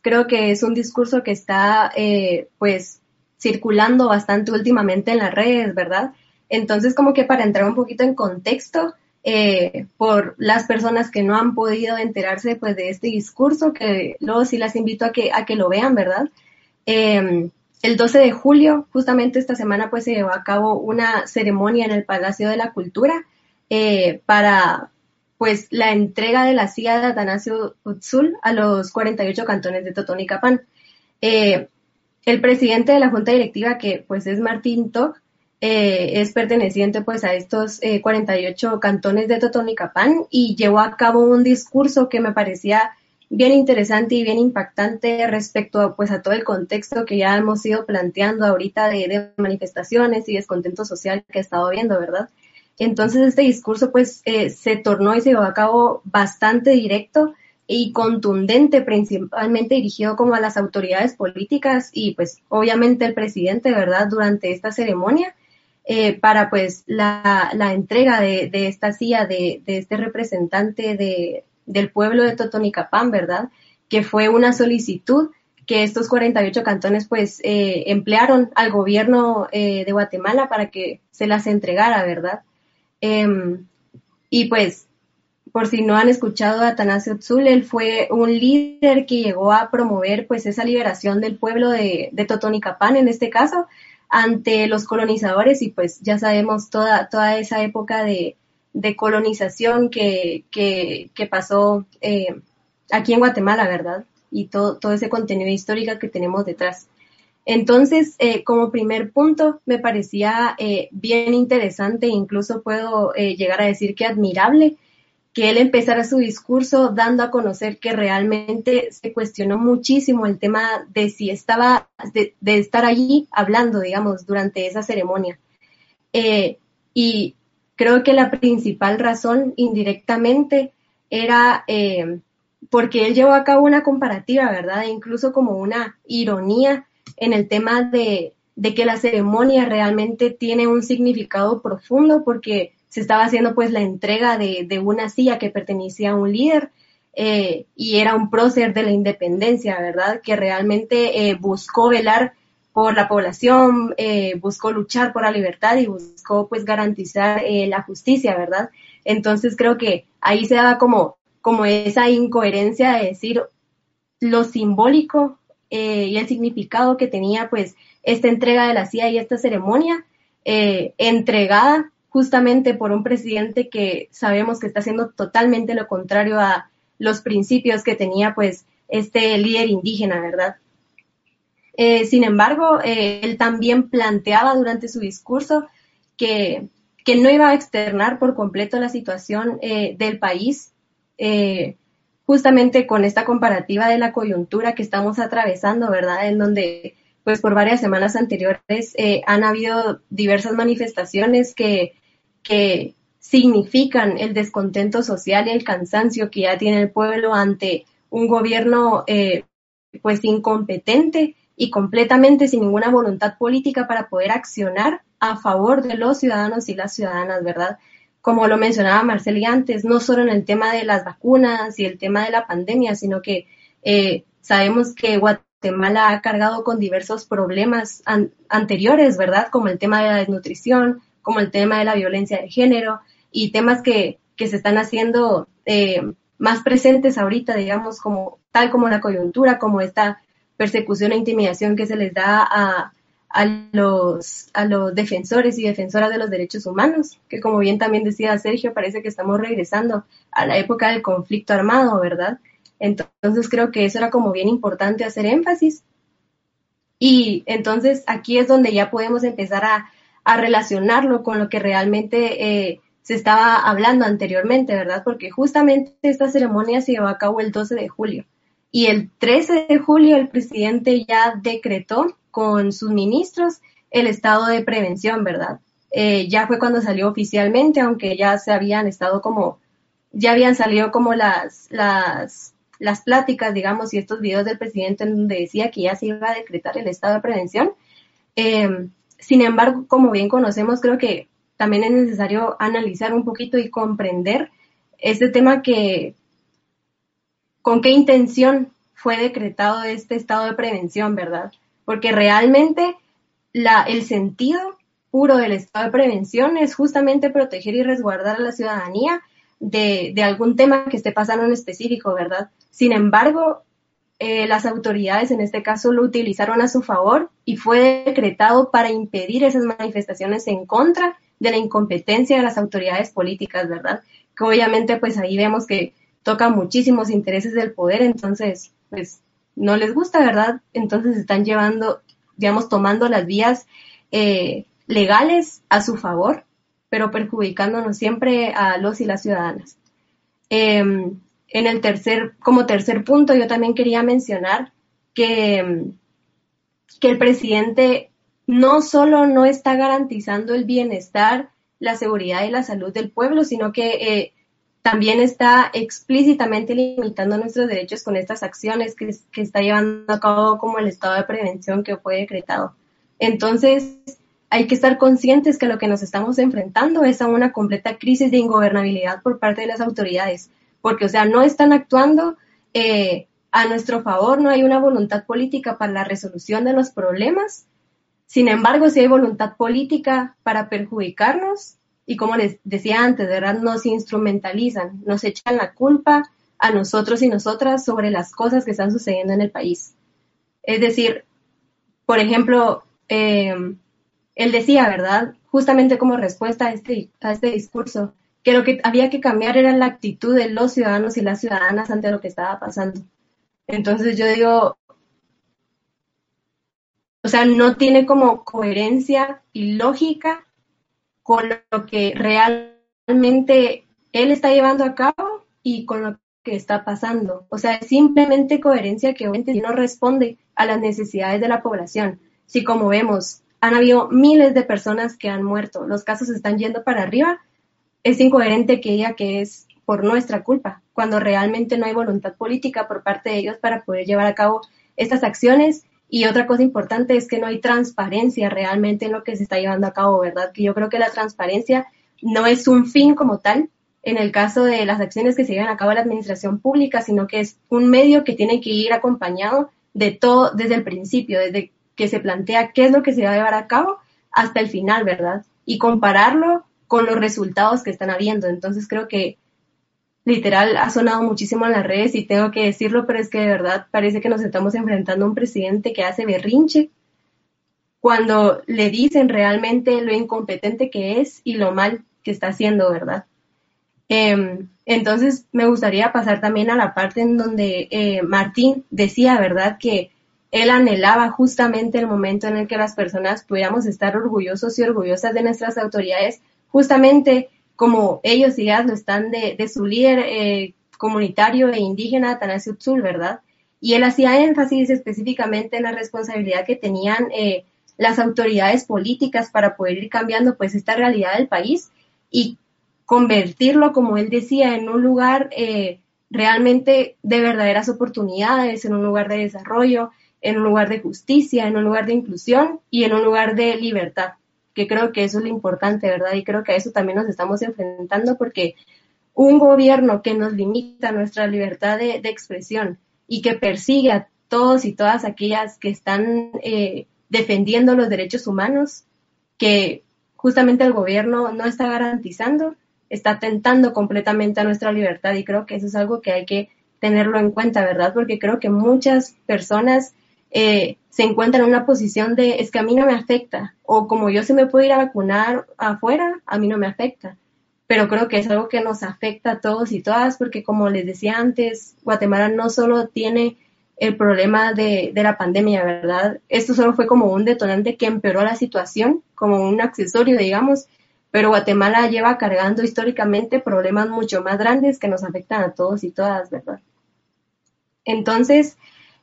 Creo que es un discurso que está eh, pues circulando bastante últimamente en las redes, ¿verdad? Entonces como que para entrar un poquito en contexto, eh, por las personas que no han podido enterarse pues de este discurso, que luego sí las invito a que, a que lo vean, ¿verdad? Eh, el 12 de julio, justamente esta semana, pues se llevó a cabo una ceremonia en el Palacio de la Cultura eh, para pues la entrega de la silla de Atanasio Utzul a los 48 cantones de Totonicapán. Eh, el presidente de la Junta Directiva, que pues es Martín Toc, eh, es perteneciente pues a estos eh, 48 cantones de Totonicapán y llevó a cabo un discurso que me parecía bien interesante y bien impactante respecto a, pues a todo el contexto que ya hemos ido planteando ahorita de, de manifestaciones y descontento social que he estado viendo, ¿verdad? Entonces este discurso pues eh, se tornó y se llevó a cabo bastante directo y contundente, principalmente dirigido como a las autoridades políticas y pues obviamente el presidente, ¿verdad? Durante esta ceremonia eh, para pues la, entrega de, esta silla de, este representante de, del pueblo de Totonicapán, ¿verdad? Que fue una solicitud que estos 48 cantones pues eh, emplearon al gobierno eh, de Guatemala para que se las entregara, ¿verdad? Eh, y pues, por si no han escuchado a Atanasio Tzul, él fue un líder que llegó a promover pues esa liberación del pueblo de, de Totonicapán en este caso, ante los colonizadores y pues ya sabemos toda, toda esa época de, colonización que, que, pasó eh, aquí en Guatemala, ¿verdad? Y todo, todo ese contenido histórico que tenemos detrás. Entonces, eh, como primer punto, me parecía eh, bien interesante, incluso puedo llegar a decir que admirable, que él empezara su discurso dando a conocer que realmente se cuestionó muchísimo el tema de si estaba, de, estar allí hablando, digamos, durante esa ceremonia. y creo que la principal razón, indirectamente, era porque él llevó a cabo una comparativa, ¿verdad? E incluso como una ironía en el tema de, que la ceremonia realmente tiene un significado profundo porque se estaba haciendo pues la entrega de, una silla que pertenecía a un líder eh, y era un prócer de la independencia, ¿verdad? Que realmente eh, buscó velar por la población, eh, buscó luchar por la libertad y buscó pues garantizar la justicia, ¿verdad? Entonces creo que ahí se daba como, como esa incoherencia de decir lo simbólico y el significado que tenía pues esta entrega de la CIA y esta ceremonia entregada justamente por un presidente que sabemos que está haciendo totalmente lo contrario a los principios que tenía pues este líder indígena, ¿verdad? Eh, sin embargo, él también planteaba durante su discurso que, que, no iba a externar por completo la situación del país justamente con esta comparativa de la coyuntura que estamos atravesando, ¿verdad? En donde, pues por varias semanas anteriores eh, han habido diversas manifestaciones que, que significan el descontento social y el cansancio que ya tiene el pueblo ante un gobierno eh, pues incompetente y completamente sin ninguna voluntad política para poder accionar a favor de los ciudadanos y las ciudadanas, ¿verdad? como lo mencionaba Marceli antes, no solo en el tema de las vacunas y el tema de la pandemia, sino que eh, sabemos que Guatemala ha cargado con diversos problemas anteriores, ¿verdad? Como el tema de la desnutrición, como el tema de la violencia de género y temas que, que se están haciendo eh, más presentes ahorita, digamos, como tal como la coyuntura, como esta persecución e intimidación que se les da a, a los, a los defensores y defensoras de los derechos humanos, que como bien también decía Sergio, parece que estamos regresando a la época del conflicto armado, ¿verdad? Entonces creo que eso era como bien importante hacer énfasis. Y entonces aquí es donde ya podemos empezar a, relacionarlo con lo que realmente eh, se estaba hablando anteriormente, ¿verdad? Porque justamente esta ceremonia se llevó a cabo el 12 de julio. Y el 13 de julio el presidente ya decretó con sus ministros el estado de prevención, ¿verdad? Eh, ya fue cuando salió oficialmente, aunque ya se habían estado como, ya habían salido como las, las, las pláticas, digamos, y estos videos del presidente en donde decía que ya se iba a decretar el estado de prevención. Em, sin embargo, como bien conocemos, creo que también es necesario analizar un poquito y comprender este tema que, con qué intención fue decretado este estado de prevención, ¿verdad? porque realmente el sentido puro del estado de prevención es justamente proteger y resguardar a la ciudadanía de, algún tema que esté pasando en específico, ¿verdad? Sin embargo, eh, las autoridades en este caso lo utilizaron a su favor y fue decretado para impedir esas manifestaciones en contra de la incompetencia de las autoridades políticas, ¿verdad? Que obviamente pues ahí vemos que toca muchísimos intereses del poder, entonces pues no les gusta, ¿verdad? Entonces están llevando, digamos, tomando las vías eh, legales a su favor, pero perjudicándonos siempre a los y las ciudadanas. Em, en el tercer, como tercer punto, yo también quería mencionar que, que el presidente no solo no está garantizando el bienestar, la seguridad y la salud del pueblo, sino que eh, también está explícitamente limitando nuestros derechos con estas acciones que, está llevando a cabo como el estado de prevención que fue decretado. Entonces, hay que estar conscientes que lo que nos estamos enfrentando es a una completa crisis de ingobernabilidad por parte de las autoridades, porque, o sea, no están actuando eh, a nuestro favor, no hay una voluntad política para la resolución de los problemas. Sin embargo, si hay voluntad política para perjudicarnos, y como les decía antes, ¿verdad? Nos instrumentalizan, nos echan la culpa a nosotros y nosotras sobre las cosas que están sucediendo en el país. Es decir, por ejemplo, em, él decía, ¿verdad? Justamente como respuesta a este, a este discurso, que lo que había que cambiar era la actitud de los ciudadanos y las ciudadanas ante lo que estaba pasando. Entonces yo digo, o sea, no tiene como coherencia y lógica con lo que realmente él está llevando a cabo y con lo que está pasando. O sea, es simplemente coherencia que obviamente no responde a las necesidades de la población. Si como vemos, han habido miles de personas que han muerto, los casos están yendo para arriba, es incoherente que diga que es por nuestra culpa, cuando realmente no hay voluntad política por parte de ellos para poder llevar a cabo estas acciones y otra cosa importante es que no hay transparencia realmente en lo que se está llevando a cabo, ¿verdad? Que yo creo que la transparencia no es un fin como tal en el caso de las acciones que se llevan a cabo en la administración pública, sino que es un medio que tiene que ir acompañado de todo desde el principio, desde que se plantea qué es lo que se va a llevar a cabo hasta el final, ¿verdad? Y compararlo con los resultados que están habiendo. Entonces creo que literal ha sonado muchísimo en las redes y tengo que decirlo, pero es que de verdad parece que nos estamos enfrentando a un presidente que hace berrinche cuando le dicen realmente lo incompetente que es y lo mal que está haciendo, ¿verdad? Em, entonces me gustaría pasar también a la parte en donde eh, Martín decía, ¿verdad?, que él anhelaba justamente el momento en el que las personas pudiéramos estar orgullosos y orgullosas de nuestras autoridades, justamente como ellos y ellas lo están de, su líder eh, comunitario e indígena, Tanasio Tzul, ¿verdad? Y él hacía énfasis específicamente en la responsabilidad que tenían eh, las autoridades políticas para poder ir cambiando pues esta realidad del país y convertirlo, como él decía, en un lugar eh, realmente de verdaderas oportunidades, en un lugar de desarrollo, en un lugar de justicia, en un lugar de inclusión y en un lugar de libertad que creo que eso es lo importante, ¿verdad? Y creo que a eso también nos estamos enfrentando porque un gobierno que nos limita nuestra libertad de, expresión y que persigue a todos y todas aquellas que están eh, defendiendo los derechos humanos, que justamente el gobierno no está garantizando, está atentando completamente a nuestra libertad y creo que eso es algo que hay que tenerlo en cuenta, ¿verdad? Porque creo que muchas personas eh, se encuentra en una posición de es que a mí no me afecta o como yo se me puede ir a vacunar afuera, a mí no me afecta. Pero creo que es algo que nos afecta a todos y todas porque como les decía antes, Guatemala no solo tiene el problema de, de la pandemia, ¿verdad? Esto solo fue como un detonante que empeoró la situación, como un accesorio, digamos, pero Guatemala lleva cargando históricamente problemas mucho más grandes que nos afectan a todos y todas, ¿verdad? Entonces,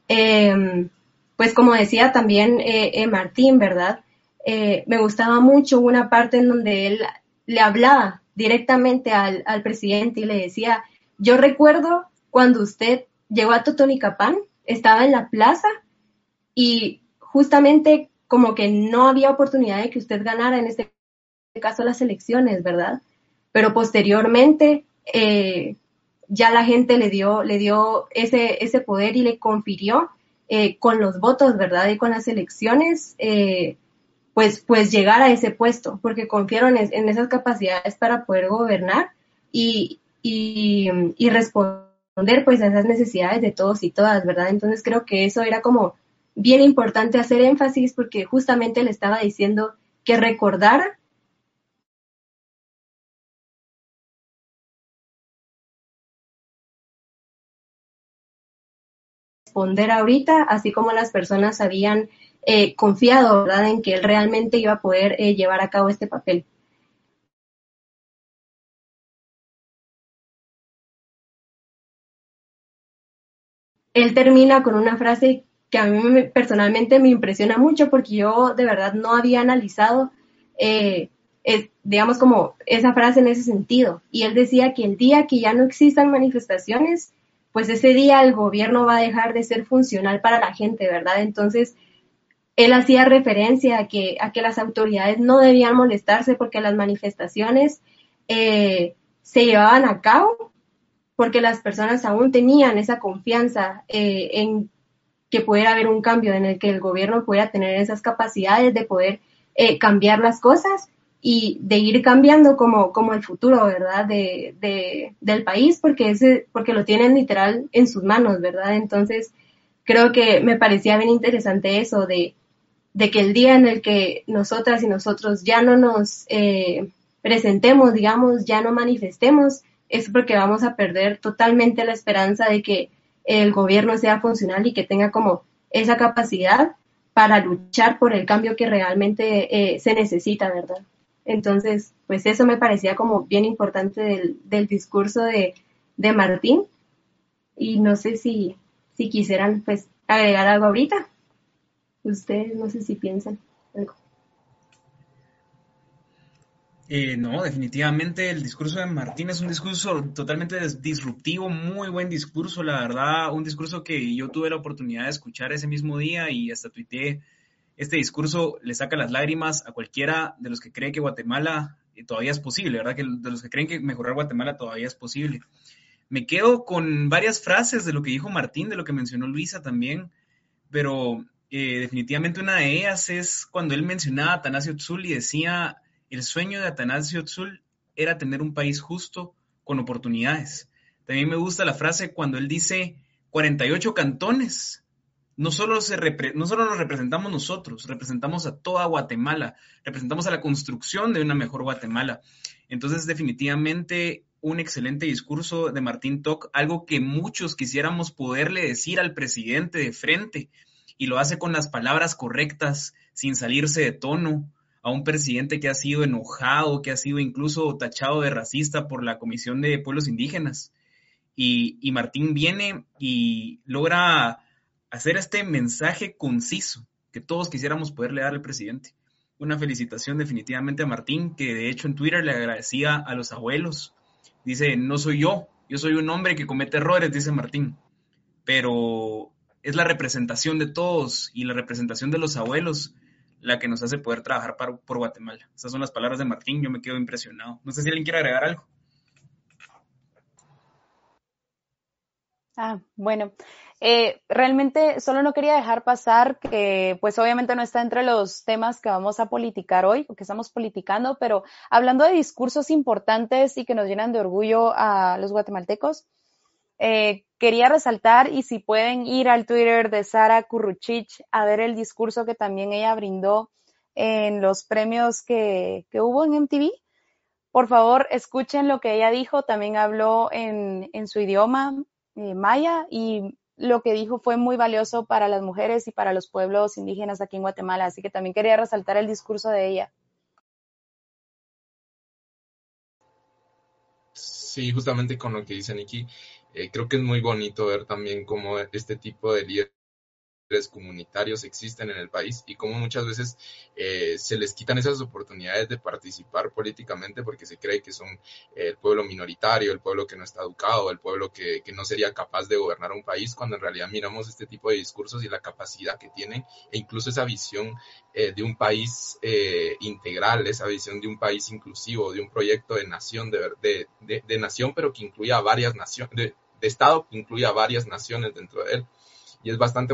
eh, pues como decía también eh, eh, Martín, ¿verdad? Eh, me gustaba mucho una parte en donde él le hablaba directamente al, presidente y le decía, yo recuerdo cuando usted llegó a Totonicapán, estaba en la plaza y justamente como que no había oportunidad de que usted ganara en este caso las elecciones, ¿verdad? Pero posteriormente ya la gente le dio, le dio ese, ese poder y le confirió eh, con los votos, ¿verdad? Y con las elecciones, eh, pues, pues llegar a ese puesto, porque confiaron en, esas capacidades para poder gobernar y, y, y, responder pues a esas necesidades de todos y todas, ¿verdad? Entonces creo que eso era como bien importante hacer énfasis porque justamente le estaba diciendo que recordara responder ahorita, así como las personas habían eh, confiado ¿verdad? en que él realmente iba a poder eh, llevar a cabo este papel. Él termina con una frase que a mí personalmente me impresiona mucho porque yo de verdad no había analizado, eh, digamos, como esa frase en ese sentido. Y él decía que el día que ya no existan manifestaciones, pues ese día el gobierno va a dejar de ser funcional para la gente, ¿verdad? Entonces, él hacía referencia a que, a que las autoridades no debían molestarse porque las manifestaciones eh, se llevaban a cabo porque las personas aún tenían esa confianza eh, en que pudiera haber un cambio, en el que el gobierno pudiera tener esas capacidades de poder eh, cambiar las cosas y de ir cambiando como, como el futuro, ¿verdad? De, de, del país, porque, ese, porque lo tienen literal en sus manos, ¿verdad? Entonces, creo que me parecía bien interesante eso de de que el día en el que nosotras y nosotros ya no nos eh, presentemos, digamos, ya no manifestemos, es porque vamos a perder totalmente la esperanza de que el gobierno sea funcional y que tenga como esa capacidad para luchar por el cambio que realmente eh, se necesita, ¿verdad? Entonces, pues eso me parecía como bien importante del, del discurso de, de, Martín. Y no sé si, si quisieran pues agregar algo ahorita. Ustedes no sé si piensan algo. Eh, no, definitivamente el discurso de Martín es un discurso totalmente disruptivo, muy buen discurso, la verdad, un discurso que yo tuve la oportunidad de escuchar ese mismo día y hasta tuiteé, este discurso le saca las lágrimas a cualquiera de los que cree que Guatemala eh, todavía es posible, ¿verdad? Que de los que creen que mejorar Guatemala todavía es posible. Me quedo con varias frases de lo que dijo Martín, de lo que mencionó Luisa también, pero eh, definitivamente una de ellas es cuando él mencionaba a Atanasio Tzul y decía el sueño de Atanasio Tzul era tener un país justo con oportunidades. También me gusta la frase cuando él dice 48 cantones. No solo, se no solo nos representamos nosotros, representamos a toda Guatemala, representamos a la construcción de una mejor Guatemala. Entonces, definitivamente, un excelente discurso de Martín Toc, algo que muchos quisiéramos poderle decir al presidente de frente, y lo hace con las palabras correctas, sin salirse de tono, a un presidente que ha sido enojado, que ha sido incluso tachado de racista por la Comisión de Pueblos Indígenas. Y, Martín viene y logra hacer este mensaje conciso que todos quisiéramos poderle dar al presidente. Una felicitación definitivamente a Martín, que de hecho en Twitter le agradecía a los abuelos. Dice, no soy yo, yo soy un hombre que comete errores, dice Martín, pero es la representación de todos y la representación de los abuelos la que nos hace poder trabajar por Guatemala. Esas son las palabras de Martín, yo me quedo impresionado. No sé si alguien quiere agregar algo. Ah, bueno, eh, realmente solo no quería dejar pasar que, pues obviamente no está entre los temas que vamos a politicar hoy, que estamos politicando, pero hablando de discursos importantes y que nos llenan de orgullo a los guatemaltecos, eh, quería resaltar y si pueden ir al Twitter de Sara Kuruchich a ver el discurso que también ella brindó en los premios que, hubo en MTV. Por favor, escuchen lo que ella dijo. También habló en, su idioma eh, maya y lo que dijo fue muy valioso para las mujeres y para los pueblos indígenas aquí en Guatemala. Así que también quería resaltar el discurso de ella. Sí, justamente con lo que dice Nikki, eh, creo que es muy bonito ver también cómo este tipo de líderes comunitarios existen en el país y cómo muchas veces eh, se les quitan esas oportunidades de participar políticamente porque se cree que son el pueblo minoritario, el pueblo que no está educado, el pueblo que, que, no sería capaz de gobernar un país, cuando en realidad miramos este tipo de discursos y la capacidad que tienen e incluso esa visión eh, de un país eh, integral, esa visión de un país inclusivo, de un proyecto de nación, de, de, de, nación, pero que incluya varias naciones, de Estado que incluya varias naciones dentro de él y es bastante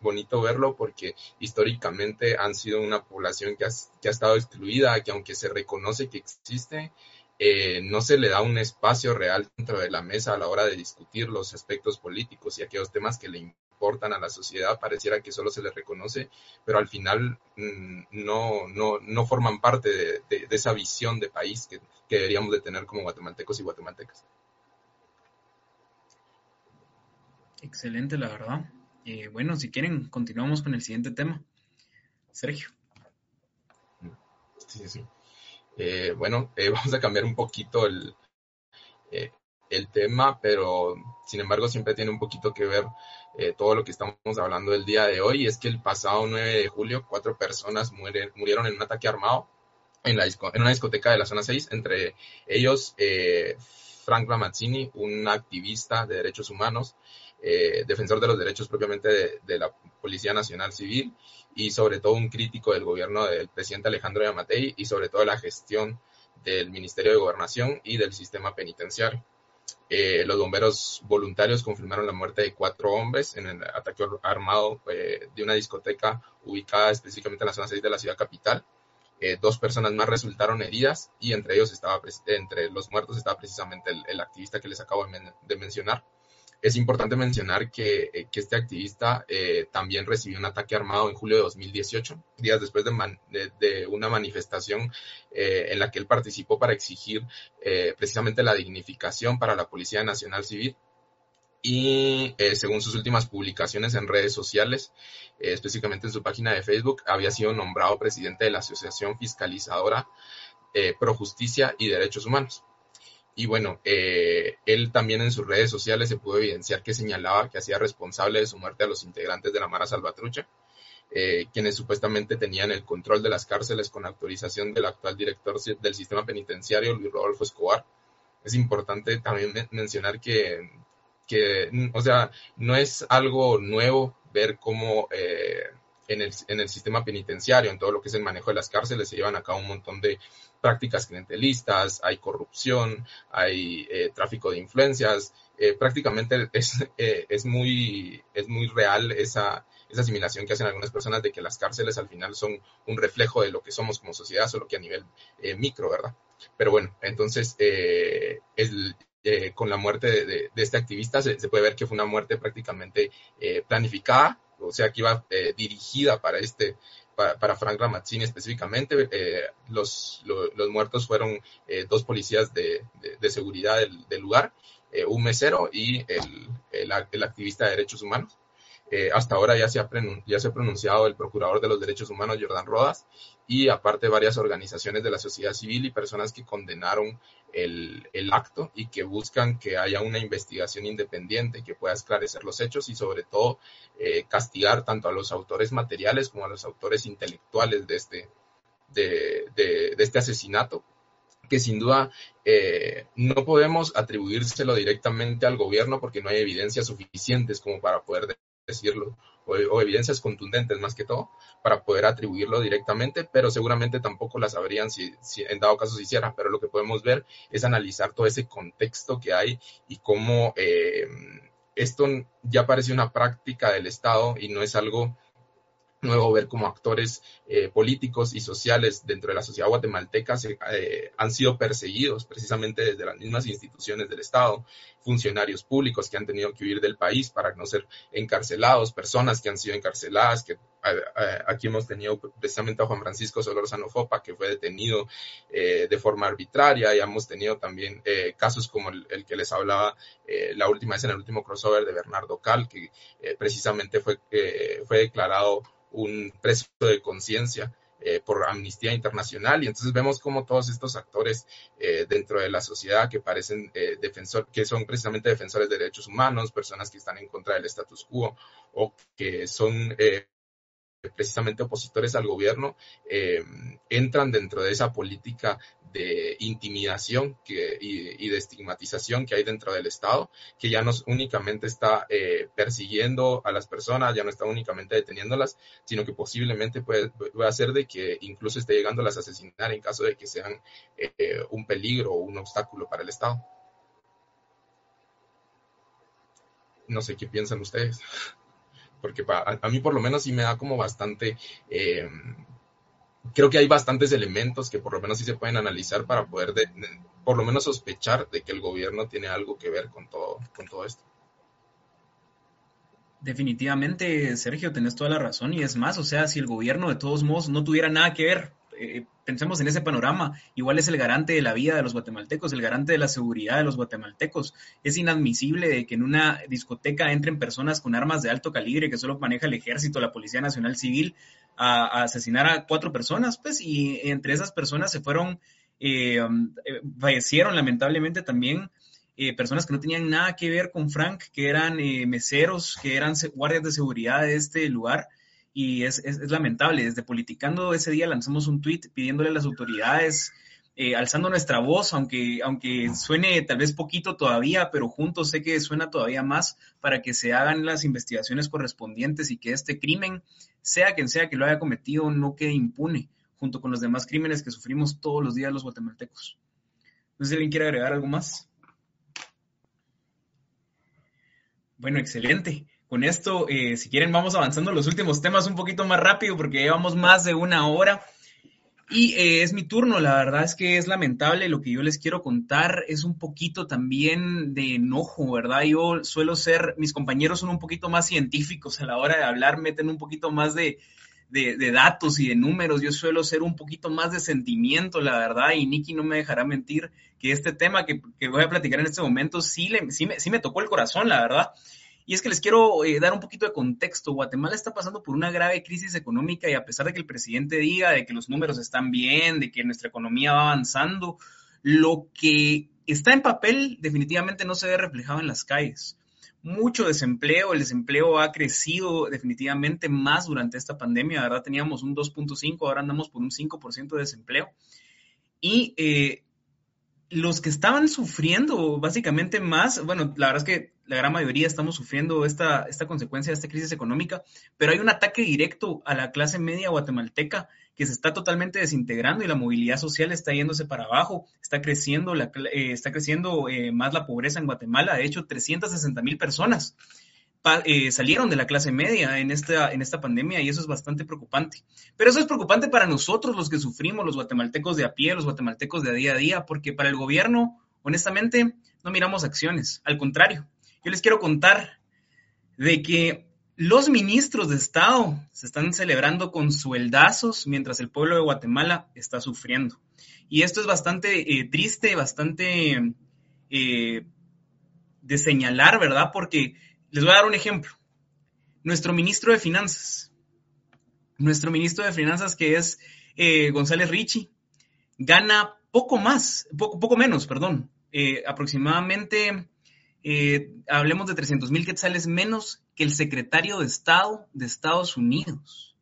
bonito verlo porque históricamente han sido una población que ha, estado excluida, que aunque se reconoce que existe, eh, no se le da un espacio real dentro de la mesa a la hora de discutir los aspectos políticos y aquellos temas que le importan a la sociedad, pareciera que solo se le reconoce, pero al final mm, no, no, no, forman parte de, de, esa visión de país que, que deberíamos de tener como guatemaltecos y guatemaltecas. Excelente, la verdad. Eh, bueno, si quieren, continuamos con el siguiente tema. Sergio. Sí, sí. Eh, bueno, eh, vamos a cambiar un poquito el, el tema, pero sin embargo siempre tiene un poquito que ver todo lo que estamos hablando el día de hoy. Es que el pasado 9 de julio cuatro personas murieron en un ataque armado en, la en una discoteca de la zona 6, entre ellos Frank Lamazzini, un activista de derechos humanos, eh, defensor de los derechos propiamente de, la Policía Nacional Civil y sobre todo un crítico del gobierno del presidente Alejandro Yamatei y sobre todo la gestión del Ministerio de Gobernación y del sistema penitenciario. Eh, los bomberos voluntarios confirmaron la muerte de cuatro hombres en el ataque armado eh, de una discoteca ubicada específicamente en la zona 6 de la ciudad capital. Dos personas más resultaron heridas y entre ellos estaba, entre los muertos estaba precisamente el, activista que les acabo de mencionar. es importante mencionar que, eh, este activista eh, también recibió un ataque armado en julio de 2018, días después de, una manifestación en la que él participó para exigir precisamente la dignificación para la Policía Nacional Civil y según sus últimas publicaciones en redes sociales, específicamente en su página de Facebook, había sido nombrado presidente de la Asociación Fiscalizadora Pro Justicia y Derechos Humanos. Y bueno, eh, él también en sus redes sociales se pudo evidenciar que señalaba que hacía responsable de su muerte a los integrantes de la Mara Salvatrucha, eh, quienes supuestamente tenían el control de las cárceles con autorización del actual director del sistema penitenciario, Luis Rodolfo Escobar. Es importante también mencionar que, que, o sea, no es algo nuevo ver cómo eh, en el, en el, sistema penitenciario, en todo lo que es el manejo de las cárceles, se llevan a cabo un montón de prácticas clientelistas, hay corrupción, hay eh, tráfico de influencias. Eh, prácticamente es, es, muy, es muy real esa, esa asimilación que hacen algunas personas de que las cárceles al final son un reflejo de lo que somos como sociedad, solo que a nivel micro, ¿verdad? Pero bueno, entonces con la muerte de, de, este activista se, se, puede ver que fue una muerte prácticamente planificada, o sea, que iba eh, dirigida para este, para, Frank Ramazzini específicamente. Eh, los, los, muertos fueron eh, dos policías de, de, seguridad del, lugar, un mesero y el, el, activista de derechos humanos. Hasta ahora ya se, ha ya se ha pronunciado el procurador de los derechos humanos, Jordan Rodas, y aparte varias organizaciones de la sociedad civil y personas que condenaron el, acto y que buscan que haya una investigación independiente que pueda esclarecer los hechos y sobre todo eh, castigar tanto a los autores materiales como a los autores intelectuales de este, de, este asesinato que sin duda eh, no podemos atribuírselo directamente al gobierno porque no hay evidencias suficientes como para poder decirlo o, evidencias contundentes más que todo para poder atribuirlo directamente, pero seguramente tampoco las sabrían si, en dado caso se hiciera, pero lo que podemos ver es analizar todo ese contexto que hay y cómo eh, esto ya parece una práctica del Estado y no es algo nuevo ver cómo actores eh, políticos y sociales dentro de la sociedad guatemalteca eh, han sido perseguidos precisamente desde las mismas instituciones del Estado, funcionarios públicos que han tenido que huir del país para no ser encarcelados, personas que han sido encarceladas, que aquí hemos tenido precisamente a Juan Francisco Solorzano Fopa, que fue detenido eh, de forma arbitraria, y hemos tenido también casos como el, que les hablaba la última vez en el último crossover de Bernardo Cal, que precisamente fue, fue declarado un preso de conciencia eh, por Amnistía Internacional. Y entonces vemos como todos estos actores eh, dentro de la sociedad que parecen eh, defensor, que son precisamente defensores de derechos humanos, personas que están en contra del status quo o que son precisamente opositores al gobierno, entran dentro de esa política de intimidación y, de estigmatización que hay dentro del Estado, que ya no únicamente está eh, persiguiendo a las personas, ya no está únicamente deteniéndolas, sino que posiblemente puede, puede hacer de que incluso esté llegando a las asesinar en caso de que sean eh, un peligro o un obstáculo para el Estado. No sé qué piensan ustedes, porque a, mí por lo menos sí me da como bastante... Eh, creo que hay bastantes elementos que por lo menos sí se pueden analizar para poder, por lo menos sospechar de que el gobierno tiene algo que ver con todo, con todo esto. Definitivamente, Sergio, tenés toda la razón. Y es más, o sea, si el gobierno de todos modos no tuviera nada que ver, eh, pensemos en ese panorama, igual es el garante de la vida de los guatemaltecos, el garante de la seguridad de los guatemaltecos. Es inadmisible que en una discoteca entren personas con armas de alto calibre que solo maneja el ejército, la Policía Nacional Civil, a, asesinar a cuatro personas, pues, y entre esas personas se fueron, eh, um, eh, fallecieron lamentablemente también eh, personas que no tenían nada que ver con Frank, que eran meseros, que eran guardias de seguridad de este lugar. Y es, es, lamentable. Desde Politicando ese día lanzamos un tweet pidiéndole a las autoridades alzando nuestra voz, aunque, aunque suene tal vez poquito todavía, pero juntos sé que suena todavía más para que se hagan las investigaciones correspondientes y que este crimen sea quien sea que lo haya cometido, no quede impune, junto con los demás crímenes que sufrimos todos los días los guatemaltecos. No sé si alguien quiere agregar algo más. Bueno, excelente. Con esto, eh, si quieren, vamos avanzando los últimos temas un poquito más rápido porque llevamos más de una hora. Y eh, es mi turno, la verdad es que es lamentable lo que yo les quiero contar, es un poquito también de enojo, ¿verdad? Yo suelo ser, mis compañeros son un poquito más científicos a la hora de hablar, meten un poquito más de, datos y de números, yo suelo ser un poquito más de sentimiento, la verdad, y Nicky no me dejará mentir que este tema que, voy a platicar en este momento sí, le, sí, me, sí me tocó el corazón, la verdad. Y es que les quiero eh, dar un poquito de contexto. Guatemala está pasando por una grave crisis económica y a pesar de que el presidente diga de que los números están bien, de que nuestra economía va avanzando, lo que está en papel definitivamente no se ve reflejado en las calles. Mucho desempleo, el desempleo ha crecido definitivamente más durante esta pandemia, ¿verdad? Teníamos un 2.5, ahora andamos por un 5% de desempleo. Y eh, los que estaban sufriendo básicamente más, bueno, la verdad es que la gran mayoría estamos sufriendo esta, esta consecuencia de esta crisis económica, pero hay un ataque directo a la clase media guatemalteca que se está totalmente desintegrando y la movilidad social está yéndose para abajo, está creciendo, la, eh, está creciendo eh, más la pobreza en Guatemala, de hecho 360 mil personas eh, salieron de la clase media en esta, en esta pandemia y eso es bastante preocupante. Pero eso es preocupante para nosotros, los que sufrimos, los guatemaltecos de a pie, los guatemaltecos de día a día, porque para el gobierno, honestamente, no miramos acciones. Al contrario, yo les quiero contar de que los ministros de Estado se están celebrando con sueldazos mientras el pueblo de Guatemala está sufriendo. Y esto es bastante eh, triste, bastante eh, de señalar, ¿verdad? Porque les voy a dar un ejemplo. Nuestro ministro de Finanzas, nuestro ministro de Finanzas que es eh, González Richie, gana poco más, poco, poco menos, perdón, eh, aproximadamente, eh, hablemos de 300 mil quetzales menos que el secretario de Estado de Estados Unidos.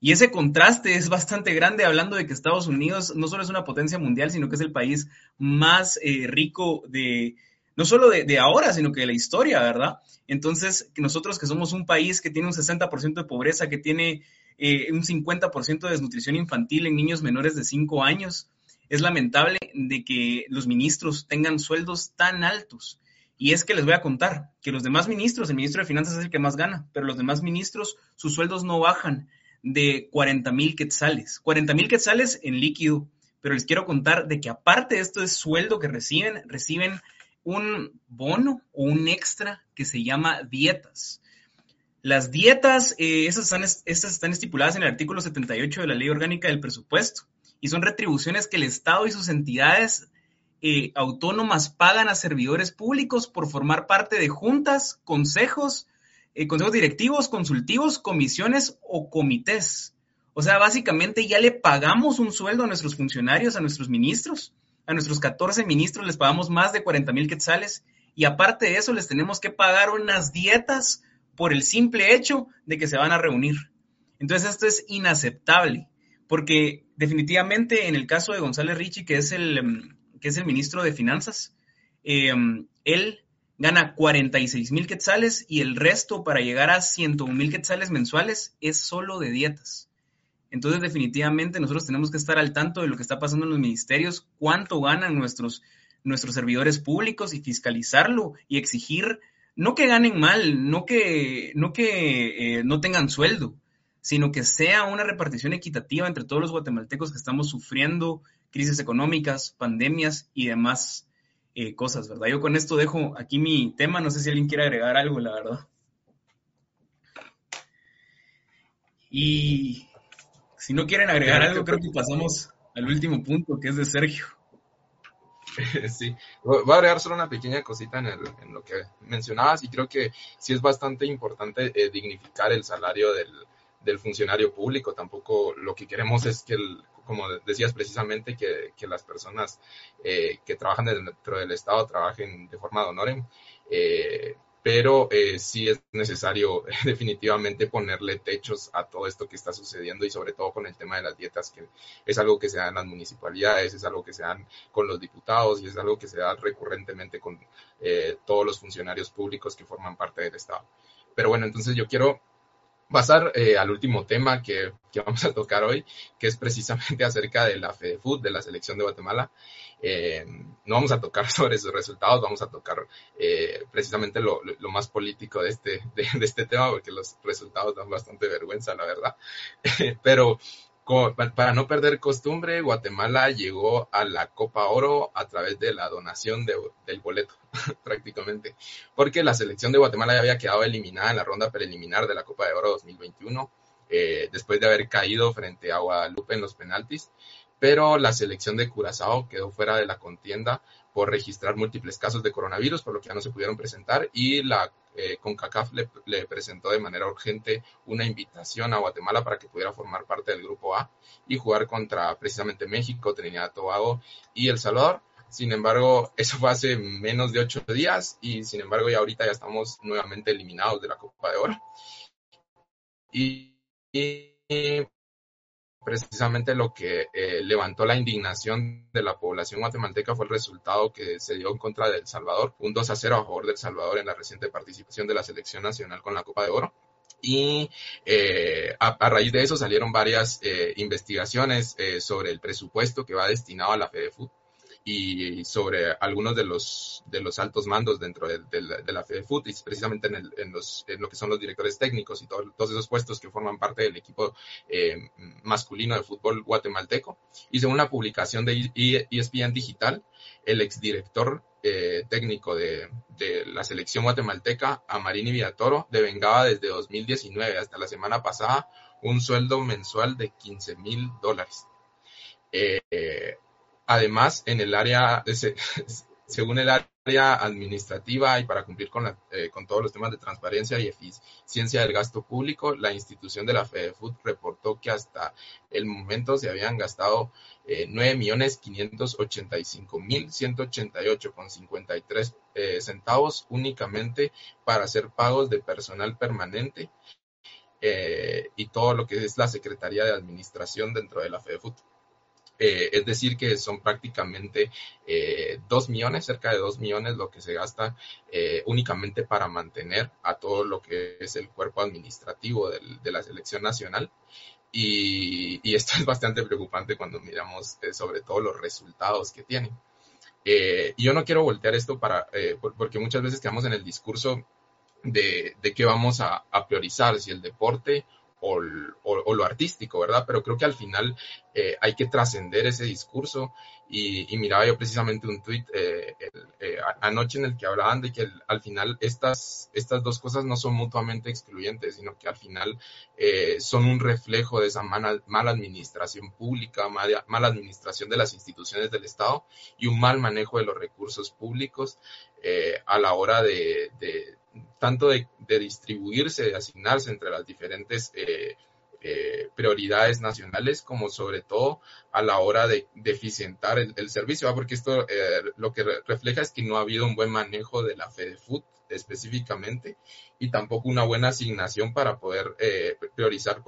Y ese contraste es bastante grande hablando de que Estados Unidos no solo es una potencia mundial, sino que es el país más rico de, no solo de, ahora, sino que de la historia, ¿verdad? Entonces, nosotros que somos un país que tiene un 60% de pobreza, que tiene eh, un 50% de desnutrición infantil en niños menores de 5 años, es lamentable de que los ministros tengan sueldos tan altos. Y es que les voy a contar que los demás ministros, el ministro de Finanzas es el que más gana, pero los demás ministros, sus sueldos no bajan de 40 mil quetzales. 40 mil quetzales en líquido. Pero les quiero contar de que aparte de esto de sueldo que reciben, reciben un bono o un extra que se llama dietas. Las dietas, eh, esas, están, están estipuladas en el artículo 78 de la Ley Orgánica del Presupuesto y son retribuciones que el Estado y sus entidades eh, autónomas pagan a servidores públicos por formar parte de juntas, consejos, eh, consejos directivos, consultivos, comisiones o comités. O sea, básicamente ya le pagamos un sueldo a nuestros funcionarios, a nuestros ministros, a nuestros 14 ministros les pagamos más de 40 mil quetzales y aparte de eso les tenemos que pagar unas dietas por el simple hecho de que se van a reunir. Entonces esto es inaceptable, porque definitivamente en el caso de González Richie, que es el, em, que es el ministro de Finanzas, em, él gana 46 mil quetzales y el resto para llegar a 101 mil quetzales mensuales es solo de dietas. Entonces, definitivamente nosotros tenemos que estar al tanto de lo que está pasando en los ministerios, cuánto ganan nuestros, nuestros servidores públicos y fiscalizarlo y exigir no que ganen mal, no que no, que, eh, no tengan sueldo, sino que sea una repartición equitativa entre todos los guatemaltecos que estamos sufriendo crisis económicas, pandemias y demás eh, cosas, ¿verdad? Yo con esto dejo aquí mi tema, no sé si alguien quiere agregar algo, la verdad. Y si no quieren agregar algo, creo que pasamos al último punto, que es de Sergio. Sí, voy a agregar solo una pequeña cosita en, lo que mencionabas y creo que sí es bastante importante eh, dignificar el salario del, funcionario público. Tampoco lo que queremos es que, como decías precisamente, que, las personas eh, que trabajan dentro del Estado trabajen de forma de honor. Eh, pero eh, sí es necesario definitivamente ponerle techos a todo esto que está sucediendo y sobre todo con el tema de las dietas, que es algo que se da en las municipalidades, es algo que se da con los diputados y es algo que se da recurrentemente con eh, todos los funcionarios públicos que forman parte del Estado. Pero bueno, entonces yo quiero pasar eh, al último tema que, que, vamos a tocar hoy, que es precisamente acerca de la FEDEFUT, de la selección de Guatemala. Eh, no vamos a tocar sobre sus resultados, vamos a tocar eh, precisamente lo, más político de este, de, este tema, porque los resultados dan bastante vergüenza, la verdad. Pero para no perder costumbre, Guatemala llegó a la Copa Oro a través de la donación del boleto, prácticamente, porque la selección de Guatemala ya había quedado eliminada en la ronda preliminar de la Copa de Oro 2021, eh, después de haber caído frente a Guadalupe en los penaltis, pero la selección de Curazao quedó fuera de la contienda por registrar múltiples casos de coronavirus, por lo que ya no se pudieron presentar, y la eh, CONCACAF le, presentó de manera urgente una invitación a Guatemala para que pudiera formar parte del grupo A y jugar contra precisamente México, Trinidad, Tobago y El Salvador. Sin embargo, eso fue hace menos de ocho días y sin embargo ya ahorita ya estamos nuevamente eliminados de la Copa de Oro. y precisamente lo que eh, levantó la indignación de la población guatemalteca fue el resultado que se dio en contra de El Salvador, un 2 a 0 a favor de El Salvador en la reciente participación de la selección nacional con la Copa de Oro. Y eh, a, raíz de eso salieron varias eh, investigaciones sobre el presupuesto que va destinado a la FEDEFUT y sobre algunos de los, de los altos mandos dentro de, de, la FEDEFUT, y precisamente en, el, en, los, en, lo que son los directores técnicos y todos esos puestos que forman parte del equipo eh, masculino de fútbol guatemalteco. Y según la publicación de ESPN Digital, el exdirector eh, técnico de, de, la selección guatemalteca, Amarini Villatoro, devengaba desde 2019 hasta la semana pasada un sueldo mensual de 15 mil dólares. Eh, Además, en el área, según el área administrativa y para cumplir con, eh, con todos los temas de transparencia y eficiencia del gasto público, la institución de la FEDEFUT reportó que hasta el momento se habían gastado eh, 9.585.188,53 eh, centavos únicamente para hacer pagos de personal permanente eh, y todo lo que es la Secretaría de Administración dentro de la FEDEFUT. Eh, es decir, que son prácticamente eh, dos millones, cerca de dos millones lo que se gasta eh, únicamente para mantener a todo lo que es el cuerpo administrativo de la selección nacional. Y, esto es bastante preocupante cuando miramos sobre todo los resultados que tienen. y yo no quiero voltear esto para, porque muchas veces quedamos en el discurso de, de qué vamos a priorizar, si el deporte o, lo artístico, ¿verdad? Pero creo que al final eh, hay que trascender ese discurso y, miraba yo precisamente un tuit eh, eh, anoche en el que hablaban de que al final estas, estas dos cosas no son mutuamente excluyentes, sino que al final son un reflejo de esa mala, mala administración pública, mala, mala, administración de las instituciones del Estado y un mal manejo de los recursos públicos a la hora de tanto de, distribuirse, de asignarse entre las diferentes eh, eh, prioridades nacionales, como sobre todo a la hora de, eficientar el, servicio, porque esto eh, lo que refleja es que no ha habido un buen manejo de la FEDEFUT específicamente y tampoco una buena asignación para poder priorizar.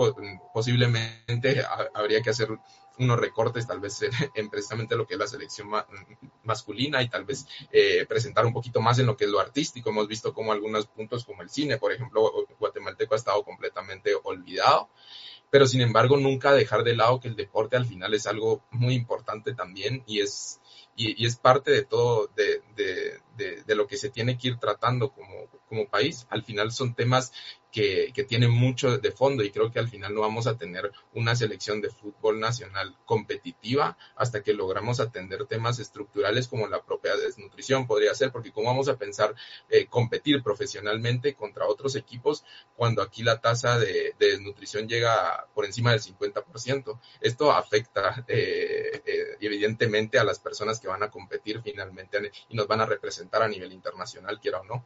Posiblemente habría que hacer unos recortes tal vez en precisamente lo que es la selección masculina y tal vez eh, presentar un poquito más en lo que es lo artístico. Hemos visto como algunos puntos como el cine, por ejemplo, guatemalteco ha estado completamente olvidado, pero sin embargo nunca dejar de lado que el deporte al final es algo muy importante también y es, y, es parte de todo, de, de, lo que se tiene que ir tratando como, como país. Al final son temas que, que, tienen mucho de fondo y creo que al final no vamos a tener una selección de fútbol nacional competitiva hasta que logramos atender temas estructurales como la propia desnutrición podría ser, porque cómo vamos a pensar eh, competir profesionalmente contra otros equipos cuando aquí la tasa de, desnutrición llega por encima del 50%. Esto afecta eh, eh, evidentemente a las personas que van a competir finalmente y nos van a representar a nivel internacional, quiera o no.